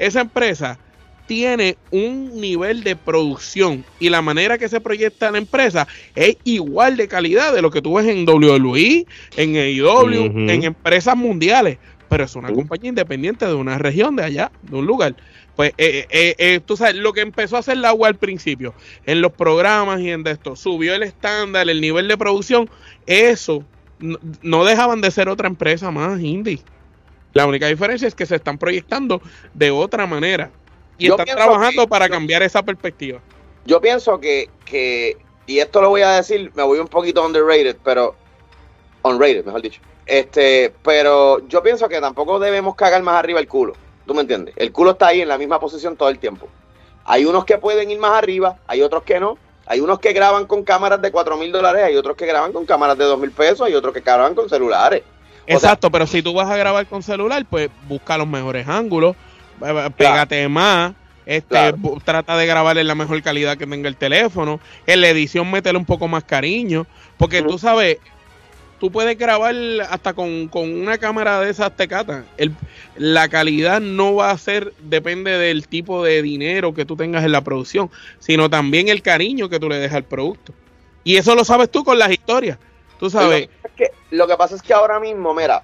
esa empresa tiene un nivel de producción y la manera que se proyecta la empresa es igual de calidad de lo que tú ves en WWE, en AEW, en empresas mundiales, pero es una compañía independiente de una región de allá, de un lugar. Pues eh, eh, eh, tú sabes, lo que empezó a hacer la agua al principio, en los programas y en esto, subió el estándar, el nivel de producción, eso no, no dejaban de ser otra empresa más indie. La única diferencia es que se están proyectando de otra manera y están trabajando para cambiar esa perspectiva. Yo pienso que, que, y esto lo voy a decir, me voy un poquito underrated, pero unrated, mejor dicho. Este, pero yo pienso que tampoco debemos cagar más arriba el culo. ¿Tú me entiendes? El culo está ahí en la misma posición todo el tiempo. Hay unos que pueden ir más arriba, hay otros que no. Hay unos que graban con cámaras de 4 mil dólares, hay otros que graban con cámaras de 2 mil pesos, hay otros que graban con celulares. Exacto, pero si tú vas a grabar con celular, pues busca los mejores ángulos, eh, eh, pégate más, este, trata de grabar en la mejor calidad que tenga el teléfono, en la edición métele un poco más cariño, porque tú sabes, tú puedes grabar hasta con, una cámara de esas tecatas. El, la calidad no va a ser, depende del tipo de dinero que tú tengas en la producción, sino también el cariño que tú le dejas al producto. Y eso lo sabes tú con las historias. Tú sabes. Lo que, pasa es que ahora mismo, mira,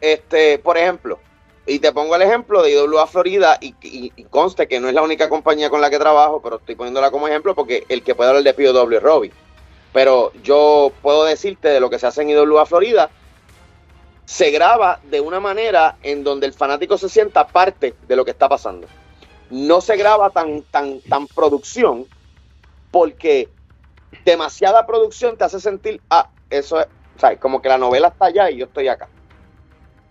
este, por ejemplo, y te pongo el ejemplo de IWA Florida, y, conste que no es la única compañía con la que trabajo, pero estoy poniéndola como ejemplo porque el que puede hablar de POW es Robbie. Pero yo puedo decirte de lo que se hace en IWA Florida, se graba de una manera en donde el fanático se sienta parte de lo que está pasando. No se graba tan, tan, tan producción, porque demasiada producción te hace sentir, ah, eso es, o sea, como que la novela está allá y yo estoy acá.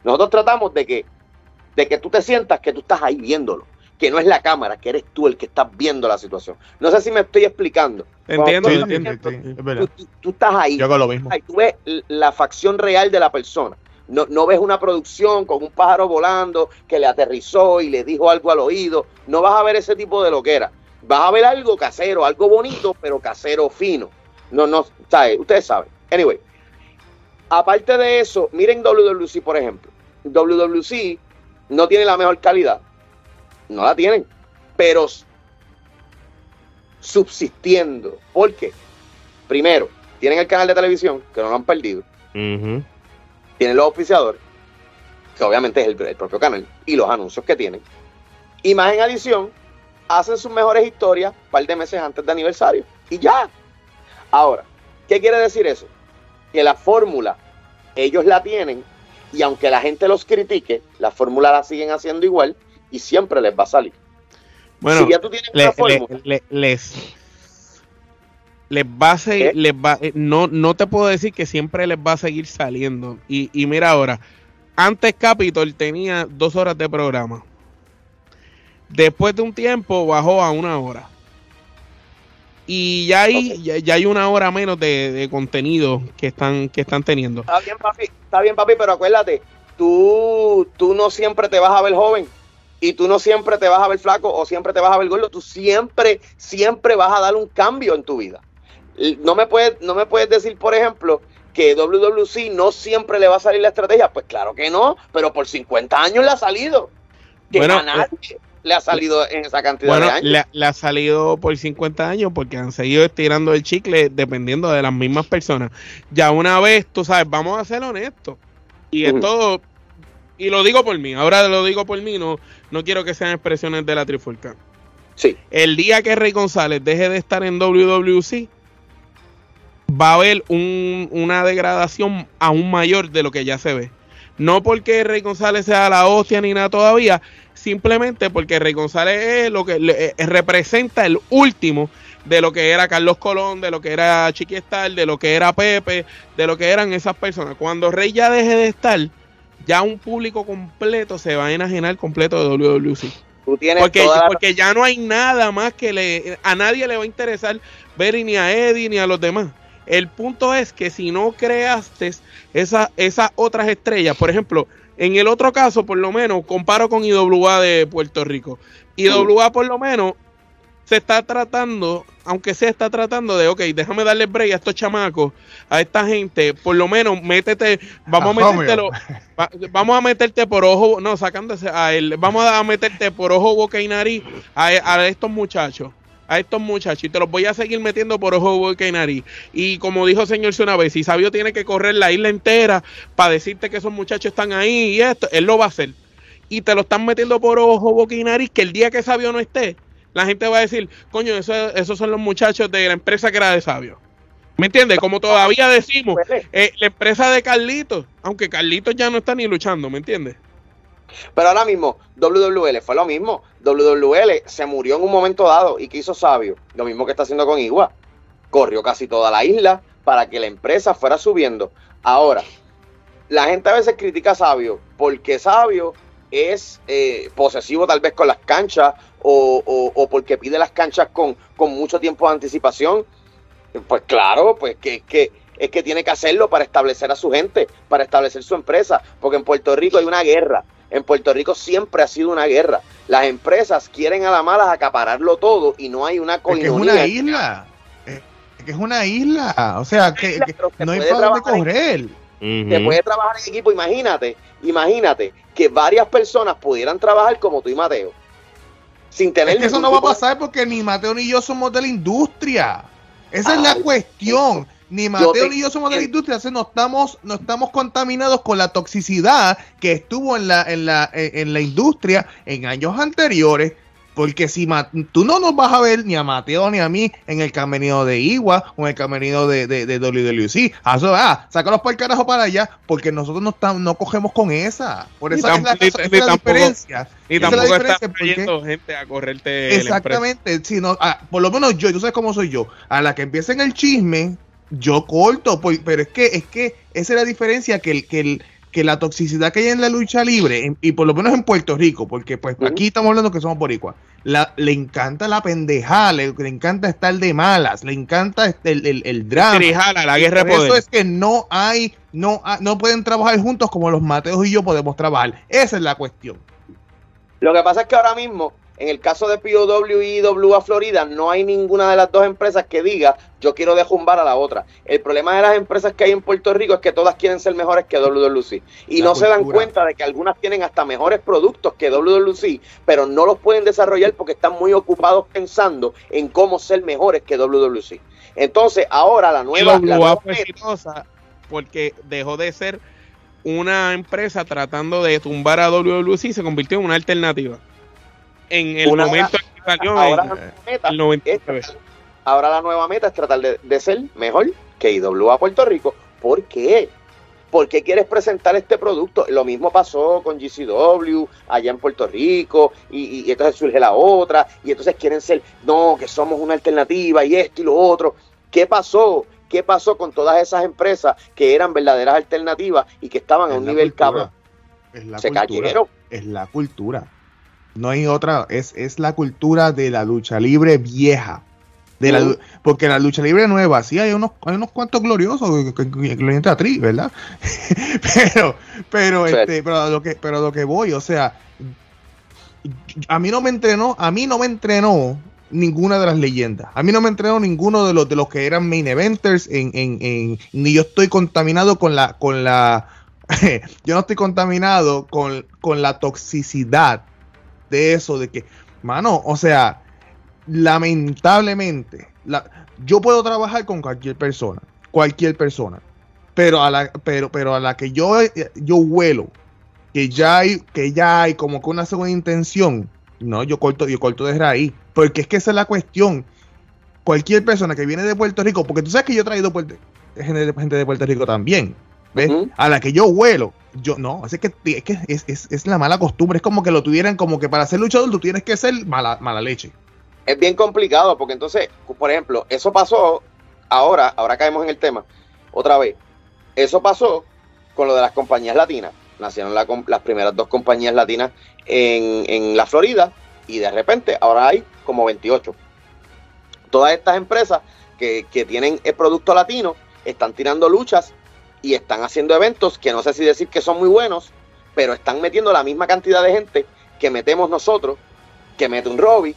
Nosotros tratamos de que, de que tú te sientas que tú estás ahí viéndolo, que no es la cámara, que eres tú el que estás viendo la situación. No sé si me estoy explicando. Entiendo, entiendo. tú, estás ahí. Yo hago lo mismo. tú ves la facción real de la persona. No, no, ves una producción con un pájaro volando que le aterrizó y le dijo algo al oído. No vas a ver ese tipo de loquera. Vas a ver algo casero, algo bonito, pero casero fino. No, no, ¿sabes? Ustedes saben. Anyway, aparte de eso, miren WWC, por ejemplo. WWC no tiene la mejor calidad. No la tienen. Pero subsistiendo. ¿Por qué? Primero, tienen el canal de televisión, que no lo han perdido. Tienen los oficiadores, que obviamente es el, el, propio canal, y los anuncios que tienen. Y más en adición, hacen sus mejores historias un par de meses antes de aniversario. Y ya. Ahora, ¿qué quiere decir eso? que la fórmula ellos la tienen y aunque la gente los critique, la fórmula la siguen haciendo igual y siempre les va a salir. Bueno, si ya tú tienes una fórmula, les les va a seguir, les va, eh, no, no te puedo decir que siempre les va a seguir saliendo. Y, y mira ahora, antes Capitol tenía dos horas de programa. Después de un tiempo bajó a una hora y ya hay, ya, hay una hora menos de, contenido que están, que están teniendo. Está bien, papi, está bien, papi, pero acuérdate, tú, tú no siempre te vas a ver joven y tú no siempre te vas a ver flaco o siempre te vas a ver gordo, tú siempre, siempre vas a dar un cambio en tu vida. No me puedes, no me puedes decir, por ejemplo, que WWC no siempre le va a salir la estrategia. Pues claro que no, pero por 50 años le ha salido. Que Bueno, a nadie le ha salido en esa cantidad Bueno, de años. le, le ha salido por 50 años porque han seguido estirando el chicle dependiendo de las mismas personas. Ya una vez, tú sabes, vamos a ser honestos. Y esto, y lo digo por mí, ahora lo digo por mí, no, no quiero que sean expresiones de la trifulca. Sí, El día que Rey González deje de estar en WWC, va a haber un- una degradación aún mayor de lo que ya se ve. No porque Rey González sea la hostia ni nada todavía, simplemente porque Rey González es lo que le- eh, representa el último de lo que era Carlos Colón, de lo que era Chiqui Star, de lo que era Pepe, de lo que eran esas personas. Cuando Rey ya deje de estar, ya un público completo se va a enajenar completo de WWC. tú tienes Porque, toda porque ya no hay nada más que le a nadie le va a interesar ver ni a Eddie ni a los demás. El punto es que si no creaste esa- esas otras estrellas, por ejemplo, en el otro caso, por lo menos, comparo con IWA de Puerto Rico. IWA, por lo menos, se está tratando, aunque se está tratando de, ok, déjame darle break a estos chamacos, a esta gente, por lo menos métete, vamos a metértelo, va- vamos a meterte por ojo, no, sacándose a él, vamos a meterte por ojo, boca y nariz a, a estos muchachos. A estos muchachos, y te los voy a seguir metiendo por ojo, boca y nariz. Y como dijo señor una vez, si Sabio tiene que correr la isla entera para decirte que esos muchachos están ahí y esto, él lo va a hacer. Y te lo están metiendo por ojo, boca y nariz, que el día que Sabio no esté, la gente va a decir, coño, eso, esos son los muchachos de la empresa que era de Sabio. ¿Me entiendes? Como todavía decimos, Puede. eh, la empresa de Carlitos, aunque Carlitos ya no está ni luchando, ¿me entiendes? Pero ahora mismo, WWL fue lo mismo. WWL se murió en un momento dado y ¿qué hizo Sabio? Lo mismo que está haciendo con Igua. Corrió casi toda la isla para que la empresa fuera subiendo. Ahora, la gente a veces critica a Sabio porque Sabio es eh, posesivo tal vez con las canchas o, o- o porque pide las canchas con, con mucho tiempo de anticipación. Pues claro, pues que, que es que tiene que hacerlo para establecer a su gente, para establecer su empresa, porque en Puerto Rico hay una guerra. En Puerto Rico siempre ha sido una guerra. Las empresas quieren a la mala acapararlo todo y no hay una Es que es coinonía. una isla. Es que es una isla. O sea, que, no hay para dónde en- correr. Se puede trabajar en equipo. Imagínate, imagínate que varias personas pudieran trabajar como tú y Mateo. Sin tener Es que eso no va a pasar porque ni Mateo ni yo somos de la industria. Esa es la Ay, cuestión. Ni Mateo te ni yo somos de la industria. No estamos, no estamos contaminados con la toxicidad que estuvo en la, en la, en, en la industria en años anteriores. Porque si tú no nos vas a ver ni a Mateo ni a mí en el camerino de Igua o en el camerino de, de, de WWC. Ah, Eso, ah, sácalos para el carajo para allá, porque nosotros no, estamos, no cogemos con esa. Por Ni eso es la, ni- esa es la tampoco- diferencia. Y Esa tampoco diferencia, está porque- trayendo gente a correrte. Exactamente, si no, ah, por lo menos yo, tú sabes cómo soy yo, a la que empiecen el chisme, yo corto, por- pero es que, es que esa es la diferencia que el, que el, que la toxicidad que hay en la lucha libre, en- y por lo menos en Puerto Rico, porque pues aquí estamos hablando que somos boricuas, la, le encanta la pendejada, le, le encanta estar de malas, le encanta este- el, el, el drama. Trijala, la guerra de Por eso es que no hay, no, ha- no pueden trabajar juntos como los Mateos y yo podemos trabajar. Esa es la cuestión. Lo que pasa es que ahora mismo, en el caso de POW y IWA Florida, no hay ninguna de las dos empresas que diga yo quiero dejumbar a la otra. El problema de las empresas que hay en Puerto Rico es que todas quieren ser mejores que WWC. Y La no se dan cuenta de que algunas tienen hasta mejores productos que WWC, pero no los pueden desarrollar porque están muy ocupados pensando en cómo ser mejores que WWC. Entonces, ahora la nueva, la nueva fue meta- exitosa porque dejó de ser una empresa tratando de tumbar a WWC y se convirtió en una alternativa. En el Una- momento en que salió ahora en la nueva meta el 99. es- ahora la nueva meta es tratar de, de ser mejor que IWA Puerto Rico. ¿Por qué? ¿Por qué quieres presentar este producto? Lo mismo pasó con GCW allá en Puerto Rico y, y- y entonces surge la otra y entonces quieren ser, no, que somos una alternativa y esto y lo otro. ¿Qué pasó? ¿Qué pasó con todas esas empresas que eran verdaderas alternativas y que estaban a un nivel cultura. cabrón? Es la Se cultura. cayeron. es la cultura. No hay otra, es, es la cultura de la lucha libre vieja. De la, porque la lucha libre nueva, sí, hay unos, hay unos cuantos gloriosos, incluyendo a Tri, ¿verdad? pero, pero, este, pero a lo que, pero lo que voy, o sea, a mí no me entrenó, a mí no me entrenó ninguna de las leyendas. A mí no me entrenó ninguno de los de los que eran main eventers en, en, en ni yo estoy contaminado con la con la yo no estoy contaminado con, con la toxicidad de eso de que mano, o sea, lamentablemente la, yo puedo trabajar con cualquier persona, cualquier persona, pero a la pero pero a la que yo yo huelo que ya hay que ya hay como que una segunda intención, no, yo corto yo corto de raíz porque es que esa es la cuestión. Cualquier persona que viene de Puerto Rico, porque tú sabes que yo he traído gente de Puerto Rico también, ¿ves? A la que yo huelo, yo no, así que, es, que es, es, es, la mala costumbre, es como que lo tuvieran como que para ser luchador tú tienes que ser mala, mala leche. Es bien complicado, porque entonces, por ejemplo, eso pasó ahora, ahora caemos en el tema, otra vez, eso pasó con lo de las compañías latinas. Nacieron la, las primeras dos compañías latinas en, en la Florida, y de repente ahora hay como 28. Todas estas empresas que, tienen el producto latino están tirando luchas y están haciendo eventos que no sé si decir que son muy buenos, pero están metiendo la misma cantidad de gente que metemos nosotros, que mete un Robbie,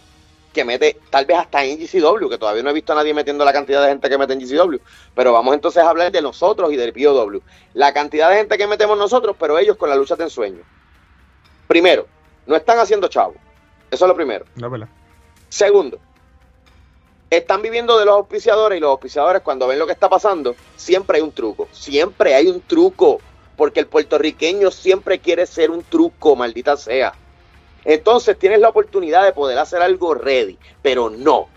que mete tal vez hasta en GCW, que todavía no he visto a nadie metiendo la cantidad de gente que mete en GCW, pero vamos entonces a hablar de nosotros y del POW. La cantidad de gente que metemos nosotros, pero ellos con la lucha de ensueño. Primero, no están haciendo chavos. Eso es lo primero. Segundo, están viviendo de los auspiciadores y los auspiciadores cuando ven lo que está pasando, siempre hay un truco, siempre hay un truco, porque el puertorriqueño siempre quiere ser un truco, maldita sea. Entonces tienes la oportunidad de poder hacer algo ready, pero no.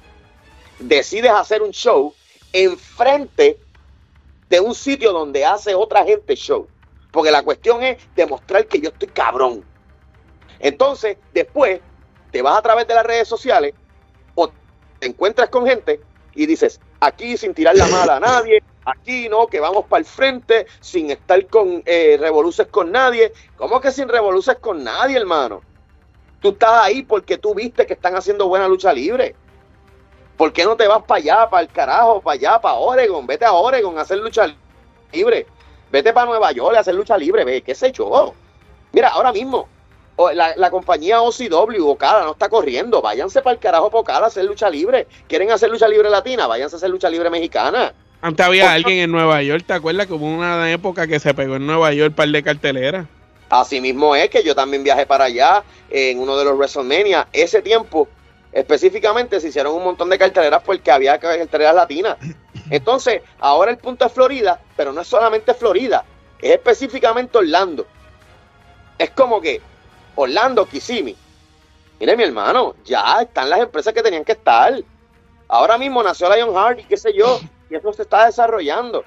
Decides hacer un show enfrente de un sitio donde hace otra gente show. Porque la cuestión es demostrar que yo estoy cabrón. Entonces, después te vas a través de las redes sociales te encuentras con gente y dices, aquí sin tirar la mala a nadie, aquí no, que vamos para el frente sin estar con eh, revoluces con nadie. ¿Cómo que sin revoluces con nadie, hermano? Tú estás ahí porque tú viste que están haciendo buena lucha libre. ¿Por qué no te vas para allá, para el carajo, para allá, para Oregon? Vete a Oregon a hacer lucha libre. Vete para Nueva York a hacer lucha libre. Ve, ¿qué se echó? Mira, ahora mismo, la, la, compañía OCW, Okada, no está corriendo. Váyanse para el carajo para Okada a hacer lucha libre. ¿Quieren hacer lucha libre latina? Váyanse a hacer lucha libre mexicana. Antes había alguien en Nueva York, ¿te acuerdas que hubo una época que se pegó en Nueva York par de carteleras? Así mismo es que yo también viajé para allá en uno de los WrestleMania. Ese tiempo, específicamente, se hicieron un montón de carteleras porque había carteleras latinas. Entonces, ahora el punto es Florida, pero no es solamente Florida, es específicamente Orlando. Es como que Orlando, Kissimmee. Mire, mi hermano, ya están las empresas que tenían que estar. Ahora mismo nació Lionheart y qué sé yo, y eso se está desarrollando.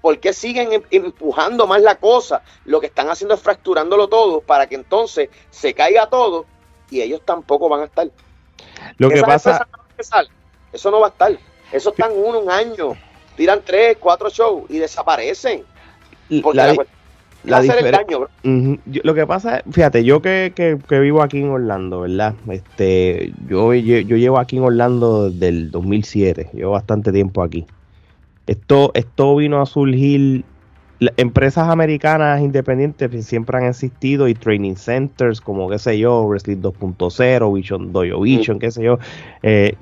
¿Por qué siguen em, empujando más la cosa? Lo que están haciendo es fracturándolo todo para que entonces se caiga todo y ellos tampoco van a estar. Lo que pasa. Eso no va a estar. Eso están uno, un año. Tiran tres, cuatro shows y desaparecen. Porque la, la lo que pasa es, fíjate, yo que, que, vivo aquí en Orlando, ¿verdad? Este, yo, yo, llevo aquí en Orlando desde el 2007, llevo bastante tiempo aquí. Esto, esto vino a surgir, empresas americanas independientes siempre han existido y training centers como, qué sé yo, Wrestling 2.0, Vision Dojo Vision, qué sé yo, eh,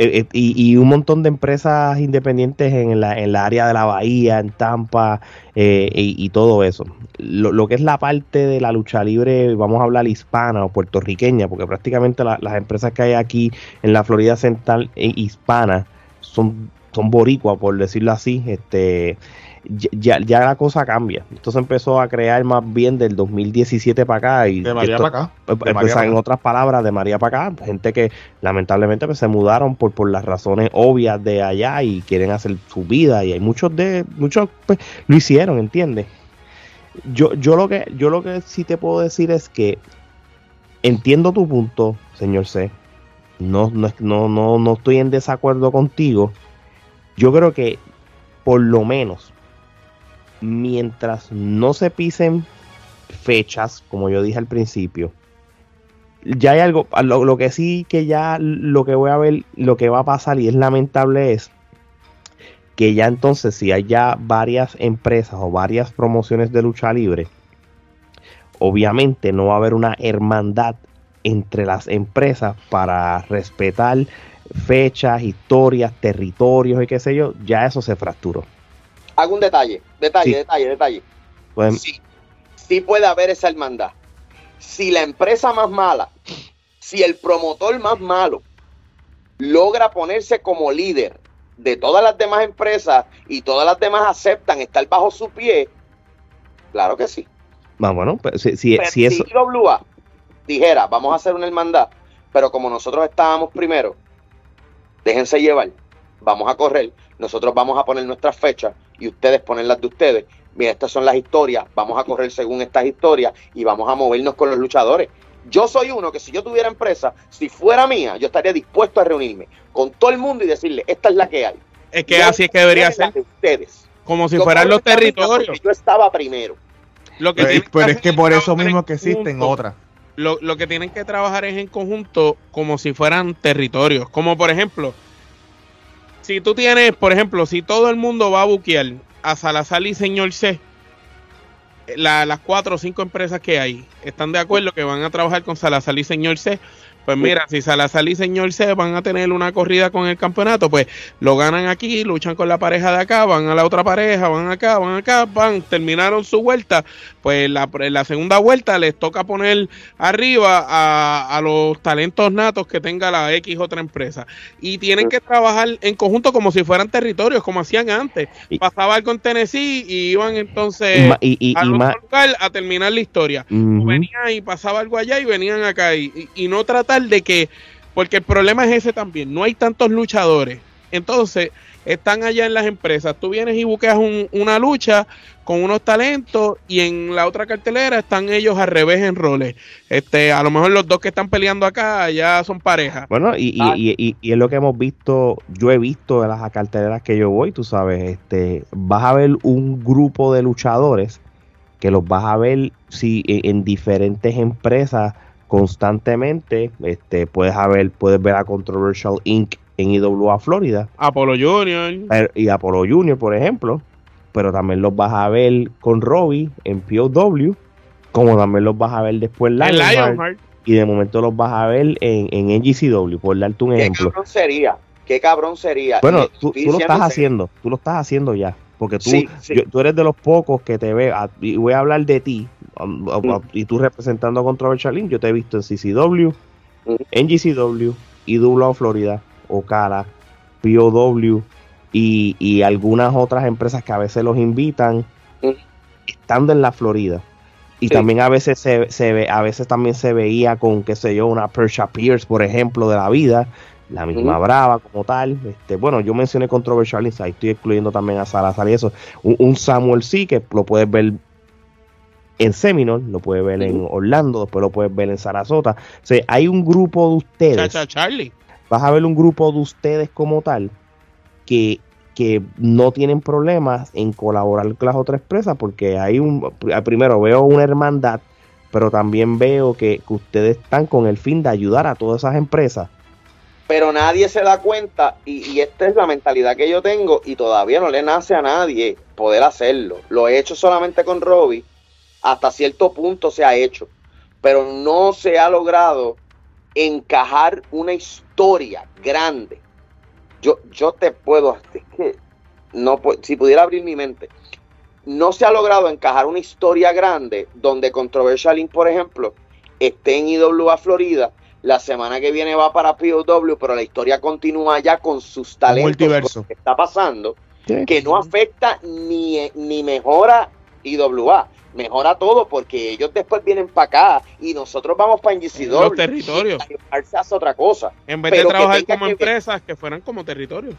eh, eh, y, un montón de empresas independientes en la, en la área de la bahía, en Tampa eh, y, todo eso. Lo, que es la parte de la lucha libre, vamos a hablar hispana o puertorriqueña, porque prácticamente las empresas que hay aquí en la Florida Central hispana son, son boricuas, por decirlo así. Este, ya, ya la cosa cambia. Esto se empezó a crear más bien del 2017 para acá. Y de María para acá. Pues, en otras palabras, de María para acá. Gente que lamentablemente pues, se mudaron por, por las razones obvias de allá y quieren hacer su vida. Y hay muchos de muchos pues, lo hicieron, ¿entiendes? Yo, yo, lo que, yo lo que sí te puedo decir es que entiendo tu punto, señor C. No, no, no, no, no estoy en desacuerdo contigo. Yo creo que por lo menos mientras no se pisen fechas, como yo dije al principio, ya hay algo, lo, que sí que ya lo que voy a ver, lo que va a pasar y es lamentable es que ya entonces si hay ya varias empresas o varias promociones de lucha libre, obviamente no va a haber una hermandad entre las empresas para respetar fechas, historias, territorios y qué sé yo, ya eso se fracturó. Hago un detalle, detalle, Sí. detalle, detalle. Pues, Sí, sí puede haber esa hermandad. Si la empresa más mala, si el promotor más malo logra ponerse como líder de todas las demás empresas y todas las demás aceptan estar bajo su pie, claro que sí. ah, bueno, pues, si, si- Pero si eso, IWA dijera, vamos a hacer una hermandad, pero como nosotros estábamos primero, déjense llevar, vamos a correr, nosotros vamos a poner nuestras fechas y ustedes ponen las de ustedes. Mira, estas son las historias, vamos a correr según estas historias y vamos a movernos con los luchadores. Yo soy uno que si yo tuviera empresa, si fuera mía, yo estaría dispuesto a reunirme con todo el mundo y decirle, esta es la que hay. Es que así es que debería ser, de ustedes. como si Yo fueran los territorios. Yo estaba primero. Lo que Pero, tienen pero es que por eso mismo que existen otras. lo, lo que tienen que trabajar es en conjunto como si fueran territorios. Como por ejemplo, si tú tienes, por ejemplo, si todo el mundo va a buquear a Salazar y Señor C, la- las cuatro o cinco empresas que hay están de acuerdo que van a trabajar con Salazar y Señor C. Pues mira, si Salazar y Señor C van a tener una corrida con el campeonato, pues lo ganan aquí, luchan con la pareja de acá, van a la otra pareja, van acá, van acá, van, terminaron su vuelta, pues la, la segunda vuelta les toca poner arriba a, a los talentos natos que tenga la X otra empresa. Y tienen que trabajar en conjunto como si fueran territorios, como hacían antes. Pasaba algo en Tennessee y iban entonces ma- y, y- al y otro ma- lugar a terminar la historia. Venían y pasaba algo allá y venían acá. Y no tratar de que, porque el problema es ese también, no hay tantos luchadores. Entonces, están allá en las empresas. Tú vienes y buscas un- una lucha con unos talentos y en la otra cartelera están ellos al revés en roles. Este, a lo mejor los dos que están peleando acá ya son pareja. Bueno, y, y, Ah. y, y- y es lo que hemos visto, yo he visto de las carteleras que yo voy, tú sabes, este, vas a ver un grupo de luchadores que los vas a ver si en, en diferentes empresas constantemente, este, puedes haber, puedes ver a Controversial Inc. en IWA Florida Apolo Junior. y Apollo Junior, por ejemplo, pero también los vas a ver con Robbie en POW, como también los vas a ver después en Lionheart, Lionheart. y de momento los vas a ver en, en NGCW, por darte un ¿Qué ejemplo. cabrón sería? ¿Qué cabrón sería? Bueno, tú, tú lo estás haciendo, tú lo estás haciendo ya, porque tú, Sí, sí. yo- tú eres de los pocos que te ve, a- y voy a hablar de ti, um, um, Mm. y tú representando a Controversial Link, yo te he visto en CCW, Mm. NGCW, IWA Florida, Ocala, POW, y, y algunas otras empresas que a veces los invitan, Mm. estando en la Florida. Y Sí. también a veces se, se ve, a veces también se veía con, qué sé yo, una Persia Pierce, por ejemplo, de la vida, la misma. Brava como tal. Este, bueno, yo mencioné Controversial Insight, estoy excluyendo también a Salazar y eso. Un, un Samuel sí que lo puedes ver en Seminole, lo puedes ver en Orlando, después lo puedes ver en Sarasota. O sea, hay un grupo de ustedes Chacha Charlie. vas a ver un grupo de ustedes como tal que, que no tienen problemas en colaborar con las otras empresas porque hay un pr- primero veo una hermandad pero también veo que, que ustedes están con el fin de ayudar a todas esas empresas pero nadie se da cuenta y, esta es la mentalidad que yo tengo y todavía no le nace a nadie poder hacerlo. Lo he hecho solamente con Robbie, hasta cierto punto se ha hecho, pero no se ha logrado encajar una historia grande. Yo, yo te puedo, no, si pudiera abrir mi mente, no se ha logrado encajar una historia grande donde Controversial Inc., por ejemplo, esté en IWA Florida la semana que viene va para POW, pero la historia continúa ya con sus talentos. multiverso. con lo que está pasando, Sí. que no afecta ni, ni mejora IWA, mejora todo porque ellos después vienen para acá y nosotros vamos para NGCW. Los territorios. Y otra cosa. En vez Pero de trabajar como que- empresas, que fueran como territorios.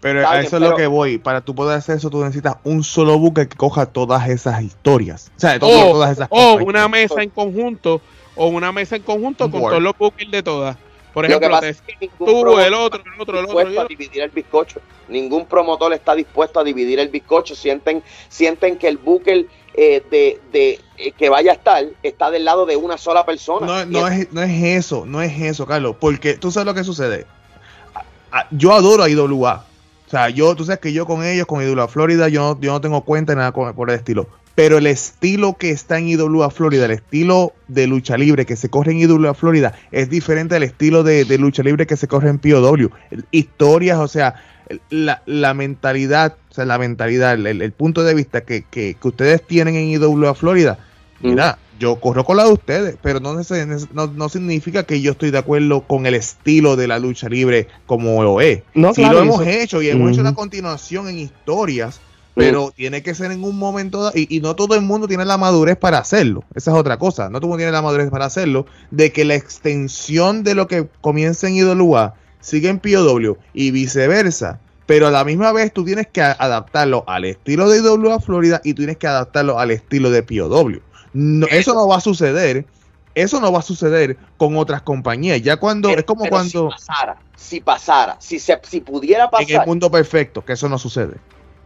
Pero Está a bien, eso es pero- lo que voy. Para tú poder hacer eso, tú necesitas un solo buque que coja todas esas historias. O sea, to- O- todas esas O cosas. una mesa en conjunto, o una mesa en conjunto Un con todos los bookings de todas. Por ejemplo, te- es que ningún tú, el otro, el otro, el otro. dispuesto a dividir el bizcocho. Ningún promotor está dispuesto a dividir el bizcocho. Sienten, sienten que el buque eh, de, de eh, que vaya a estar está del lado de una sola persona. No, no, es, no es eso, no es eso, Carlos. Porque tú sabes lo que sucede. A- a- Yo adoro a IWA. O sea, yo, tú sabes que yo con ellos, con IWA Florida, yo no, yo no tengo cuenta ni nada con- por el estilo. Pero el estilo que está en IWA Florida, el estilo de lucha libre que se corre en IWA Florida es diferente al estilo de, lucha libre que se corre en POW. Historias, o sea, la, mentalidad, o sea, la mentalidad, el, punto de vista que, que, ustedes tienen en IWA Florida, mira, yo corro con la de ustedes, pero no, no, significa que yo estoy de acuerdo con el estilo de la lucha libre como lo es. No, sí lo hemos hecho y hemos hecho una continuación en historias pero tiene que ser en un momento y, y, no todo el mundo tiene la madurez para hacerlo. Esa es otra cosa. No todo el mundo tiene la madurez para hacerlo. De que la extensión de lo que comienza en IWA sigue en POW y viceversa. Pero a la misma vez tú tienes que adaptarlo al estilo de IWA Florida y tú tienes que adaptarlo al estilo de POW. No, eso no va a suceder. Eso no va a suceder con otras compañías. Ya cuando es como cuando si pasara, si pasara, si se, si pudiera pasar en el mundo perfecto, que eso no sucede.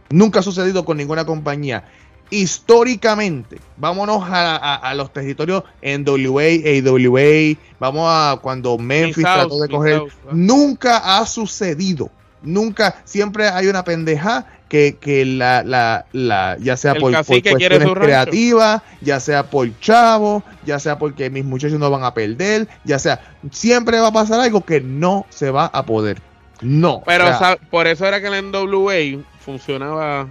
Nunca ha sucedido con ninguna compañía. Históricamente, vámonos a, los territorios en WA, AWA, vamos a cuando Memphis trató de coger. nunca ha sucedido. Nunca, siempre hay una pendeja que, que la, la, la, ya sea por, por cuestiones creativas, ya sea por chavo, ya sea porque mis muchachos no van a perder, ya sea, siempre va a pasar algo que no se va a poder. No. Pero por eso era que la NWA funcionaba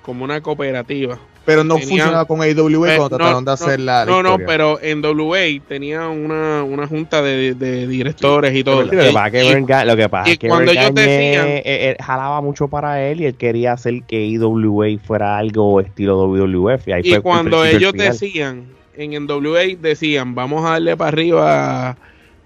como una cooperativa. Pero no funcionaba con AWA cuando eh, trataron de hacer la, No, no, pero en WA tenía una, una junta de, directores y todo. lo que pasa, es que cuando ellos decían, eh, eh, jalaba mucho para él y él quería hacer que IWA fuera algo estilo WWF. Y, cuando ellos decían, en NWA decían, vamos a darle para arriba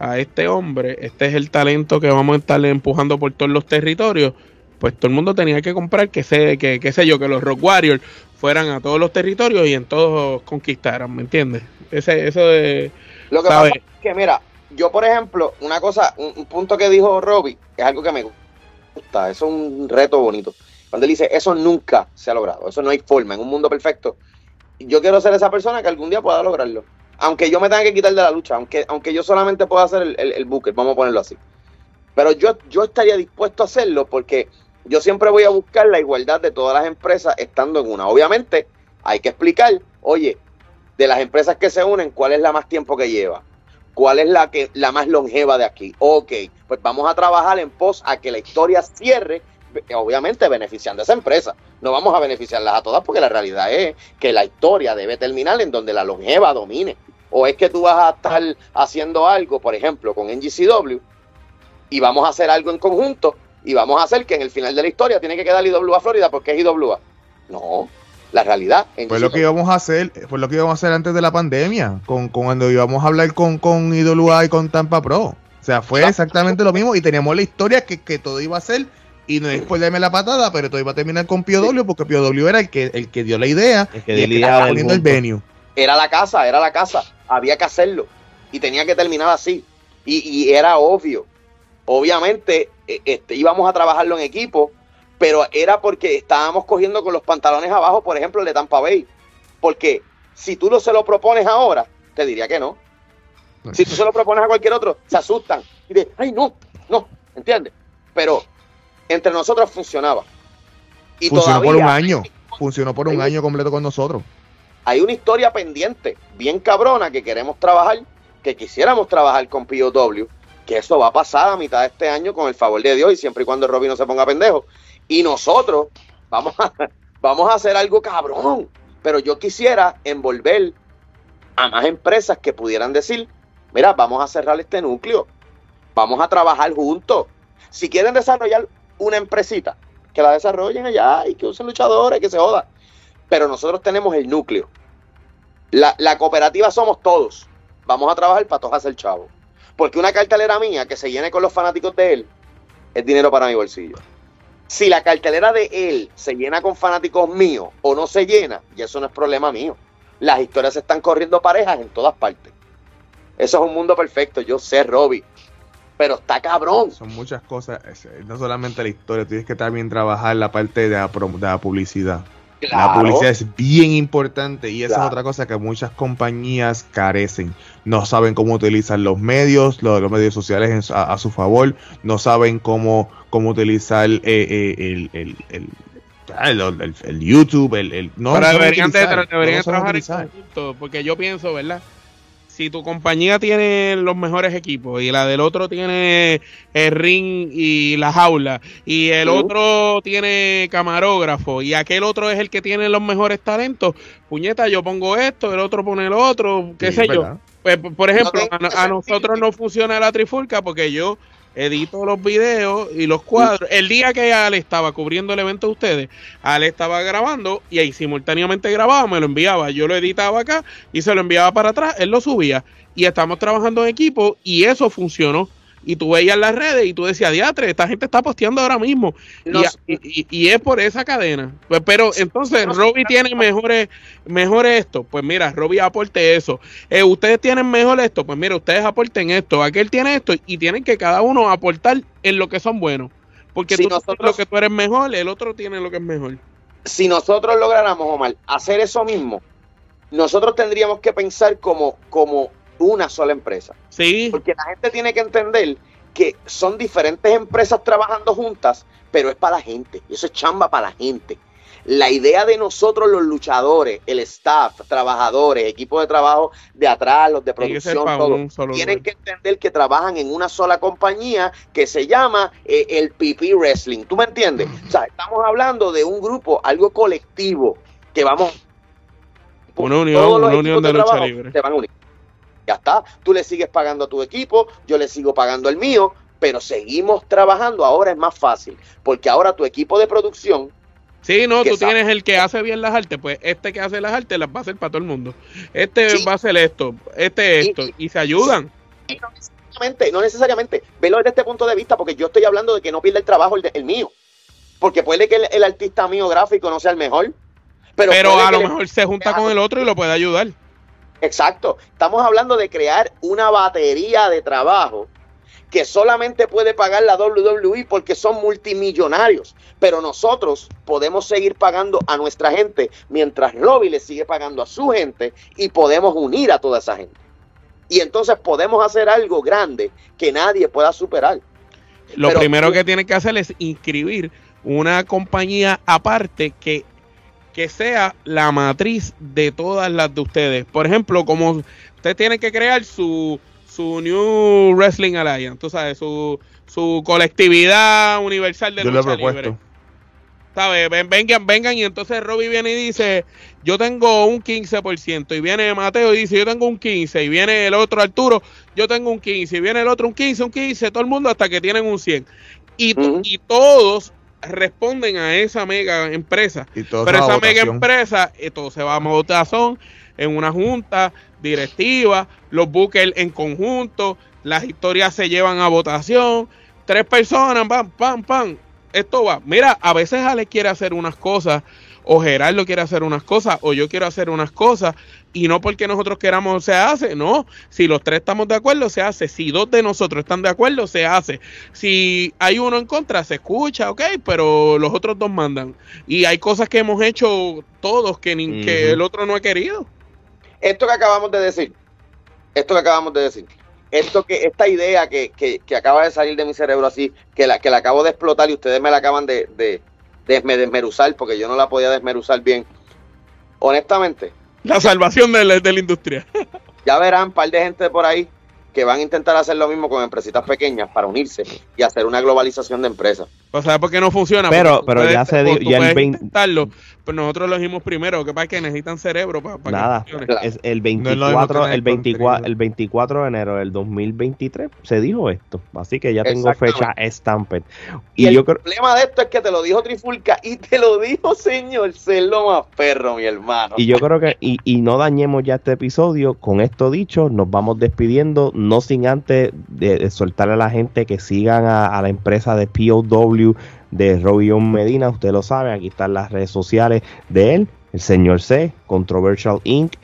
a este hombre, este es el talento que vamos a estarle empujando por todos los territorios pues todo el mundo tenía que comprar que sé, que, qué sé yo, que los Rock Warriors fueran a todos los territorios y en todos conquistaran, ¿me entiendes? Ese, eso de... Lo que pasa es que, mira, yo por ejemplo, una cosa, un, punto que dijo Robbie, es algo que me gusta, eso es un reto bonito. Cuando él dice, eso nunca se ha logrado, eso no hay forma, en un mundo perfecto. Yo quiero ser esa persona que algún día pueda lograrlo. Aunque yo me tenga que quitar de la lucha, aunque, aunque yo solamente pueda hacer el, el, el buque, vamos a ponerlo así. Pero yo, yo estaría dispuesto a hacerlo porque yo siempre voy a buscar la igualdad de todas las empresas estando en una. Obviamente, hay que explicar, oye, de las empresas que se unen, ¿cuál es la más tiempo que lleva? ¿Cuál es la que la más longeva de aquí? Ok, pues vamos a trabajar en pos a que la historia cierre, obviamente beneficiando a esa empresa. No vamos a beneficiarlas a todas porque la realidad es que la historia debe terminar en donde la longeva domine. O es que tú vas a estar haciendo algo, por ejemplo, con NGCW y vamos a hacer algo en conjunto y vamos a hacer que en el final de la historia tiene que quedar IWA Florida porque es IWA. No, la realidad. Fue lo que íbamos a hacer, fue lo que íbamos a hacer antes de la pandemia, con, cuando íbamos a hablar con, con IWA y con Tampa Pro. O sea, fue exactamente lo mismo y teníamos la historia que, todo iba a ser y no es por darme la patada, pero todo iba a terminar con POW porque POW era el que, el que dio la idea el que y estaba poniendo el venue. Era la casa, era la casa, había que hacerlo y tenía que terminar así y, y era obvio. Obviamente e, este, íbamos a trabajarlo en equipo, pero era porque estábamos cogiendo con los pantalones abajo, por ejemplo, el de Tampa Bay. Porque si tú no se lo propones ahora, te diría que no. Si tú se lo propones a cualquier otro, se asustan y dicen, ay, no, no, ¿entiendes? Pero entre nosotros funcionaba. Y Funcionó por un año. Funcionó por un año completo con nosotros. Hay una historia pendiente, bien cabrona, que queremos trabajar, que quisiéramos trabajar con POW que eso va a pasar a mitad de este año con el favor de Dios y siempre y cuando Robin no se ponga pendejo. Y nosotros vamos a, vamos a hacer algo cabrón. Pero yo quisiera envolver a más empresas que pudieran decir, mira, vamos a cerrar este núcleo, vamos a trabajar juntos. Si quieren desarrollar una empresita, que la desarrollen allá y que usen luchadores, que se joda. Pero nosotros tenemos el núcleo. La, la cooperativa somos todos. Vamos a trabajar para todos hacer chavo. Porque una cartelera mía que se llene con los fanáticos de él es dinero para mi bolsillo. Si la cartelera de él se llena con fanáticos míos o no se llena, y eso no es problema mío. Las historias se están corriendo parejas en todas partes. Eso es un mundo perfecto, yo sé, Robbie. Pero está cabrón. Son muchas cosas, no solamente la historia, tienes que también trabajar la parte de la, de la publicidad. La publicidad es bien importante y esa es otra cosa que muchas compañías carecen. No saben cómo utilizar los medios, los, medios sociales a, su favor, no saben cómo, cómo utilizar eh, eh, el, el, el- el YouTube, el, el- no, Pero no deberían, de- utilizar, deberían no saben trabajar en conjunto, porque yo pienso, ¿verdad? Si tu compañía tiene los mejores equipos y la del otro tiene el ring y la jaula y el otro tiene camarógrafo y aquel otro es el que tiene los mejores talentos, puñeta, yo pongo esto, el otro pone lo otro, qué Sí, sé yo. Pues, por ejemplo, a, a nosotros no funciona la trifulca porque yo edito los videos y los cuadros. El día que Ale estaba cubriendo el evento de ustedes, Ale estaba grabando y ahí simultáneamente grababa, me lo enviaba. Yo lo editaba acá y se lo enviaba para atrás, él lo subía. Y estamos trabajando en equipo y eso funcionó. Y tú veías las redes y tú decías, diatre, esta gente está posteando ahora mismo. Y- y, y- y es por esa cadena. Pues, pero entonces Robbie tiene mejores, mejores esto. Pues mira, Robbie aporte eso. Eh, ustedes tienen mejor esto. Pues mira, ustedes aporten esto. Aquel tiene esto. Y tienen que cada uno aportar en lo que son buenos. Porque Si tú tienes nosotros- lo que tú eres mejor, el otro tiene lo que es mejor. si nosotros lográramos, Omar, hacer eso mismo, nosotros tendríamos que pensar como, como una sola empresa. Sí, Porque la gente tiene que entender que son diferentes empresas trabajando juntas, pero es para la gente. Eso es chamba para la gente. La idea de nosotros los luchadores, el staff, trabajadores, equipo de trabajo de atrás, los de producción, para todo, un solo tienen lugar. que entender que trabajan en una sola compañía que se llama eh, el PP Wrestling. ¿Tú me entiendes? O sea, estamos hablando de un grupo, algo colectivo, que vamos... Una unión, todos una unión equipos de lucha trabajo libre. Se van a unir. Ya está. Tú le sigues pagando a tu equipo, yo le sigo pagando el mío, pero seguimos trabajando. Ahora es más fácil, porque ahora tu equipo de producción Sí, no, tú sabe. tienes el que hace bien las artes, pues este que hace las artes las va a hacer para todo el mundo. Este Sí. va a hacer esto, este esto, y se ayudan. Y no necesariamente, no necesariamente, velo desde este punto de vista, porque yo estoy hablando de que no pierda el trabajo el, mío. Porque puede que el, el artista mío gráfico no sea el mejor. Pero, Pero a lo mejor se junta con el otro y lo puede ayudar. Exacto. Estamos hablando de crear una batería de trabajo que solamente puede pagar la WWE porque son multimillonarios. Pero nosotros podemos seguir pagando a nuestra gente mientras Robbie le sigue pagando a su gente y podemos unir a toda esa gente. Y entonces podemos hacer algo grande que nadie pueda superar. Lo Pero- primero que tienen que hacer es inscribir una compañía aparte que, que sea la matriz de todas las de ustedes. Por ejemplo, como usted tiene que crear su, su New Wrestling Alliance, tú sabes, su, su colectividad universal de Yo lucha propuesto. libre. ¿Sabes? Ven- vengan, vengan y entonces Robbie viene y dice, yo tengo un 15% y viene Mateo y dice, yo tengo un 15 y viene el otro Arturo, yo tengo un 15 y viene el otro un 15, un 15, todo el mundo hasta que tienen un 100. Y, y todos responden a esa mega empresa. Y todo Pero es esa mega empresa, eh, todo se va a votación en una junta directiva, los buques en conjunto, las historias se llevan a votación, tres personas, pam, pam, pam, esto va. Mira, a veces Ale quiere hacer unas cosas, o Gerardo quiere hacer unas cosas, o yo quiero hacer unas cosas, y no porque nosotros queramos se hace, no. Si los tres estamos de acuerdo, se hace. Si dos de nosotros están de acuerdo, se hace. Si hay uno en contra, se escucha, ok, pero los otros dos mandan. Y hay cosas que hemos hecho todos que, ni, que el otro no ha querido. Esto que acabamos de decir, esto que acabamos de decir, esto que, esta idea que, que, que acaba de salir de mi cerebro así, que la, que la acabo de explotar y ustedes me la acaban de, de, de desme- desmeruzar porque yo no la podía desmeruzar bien. Honestamente, La salvación de la, industria. ya verán un par de gente por ahí que van a intentar hacer lo mismo con empresitas pequeñas para unirse y hacer una globalización de empresas. O sea, porque no funciona. Pero- pero puedes- ya se dio- ya el puedes 20 intentarlo, pero nosotros lo dijimos primero. Lo que pasa es que necesitan cerebro para, para Nada, que funcione. Es el No es 24, el 24, contenido. el 24 de enero del 2023 se dijo esto, así que ya tengo fecha stamped. Y, Y el yo creo, problema de esto es que te lo dijo Trifulca y te lo dijo señor Celo más perro, mi hermano. y yo creo que, y, y no dañemos ya este episodio, con esto dicho, nos vamos despidiendo, no sin antes de, de soltarle a la gente que sigan a, a la empresa de POW de Robion Medina, usted lo sabe, aquí están las redes sociales de él, el señor C, Controversial Inc.,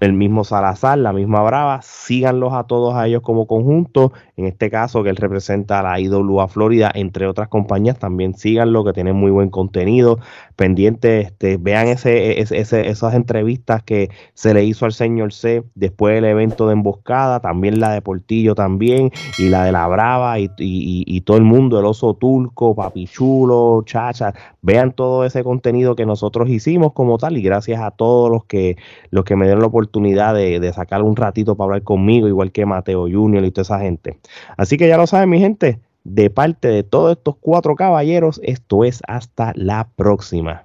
el mismo Salazar, la misma Brava, síganlos a todos a ellos como conjunto, en este caso que él representa a la IWA Florida, entre otras compañías, también síganlo, que tienen muy buen contenido, pendientes, este, vean ese, ese, esas entrevistas que se le hizo al señor C después del evento de emboscada, también la de Portillo también, y la de la Brava, y, y todo el mundo, el oso turco, papichulo, chacha, vean todo ese contenido que nosotros hicimos como tal, y gracias a todos los que, los que me dieron la oportunidad oportunidad de, sacar un ratito para hablar conmigo, igual que Mateo Junior y toda esa gente. Así que ya lo saben, mi gente, de parte de todos estos cuatro caballeros, esto es hasta la próxima.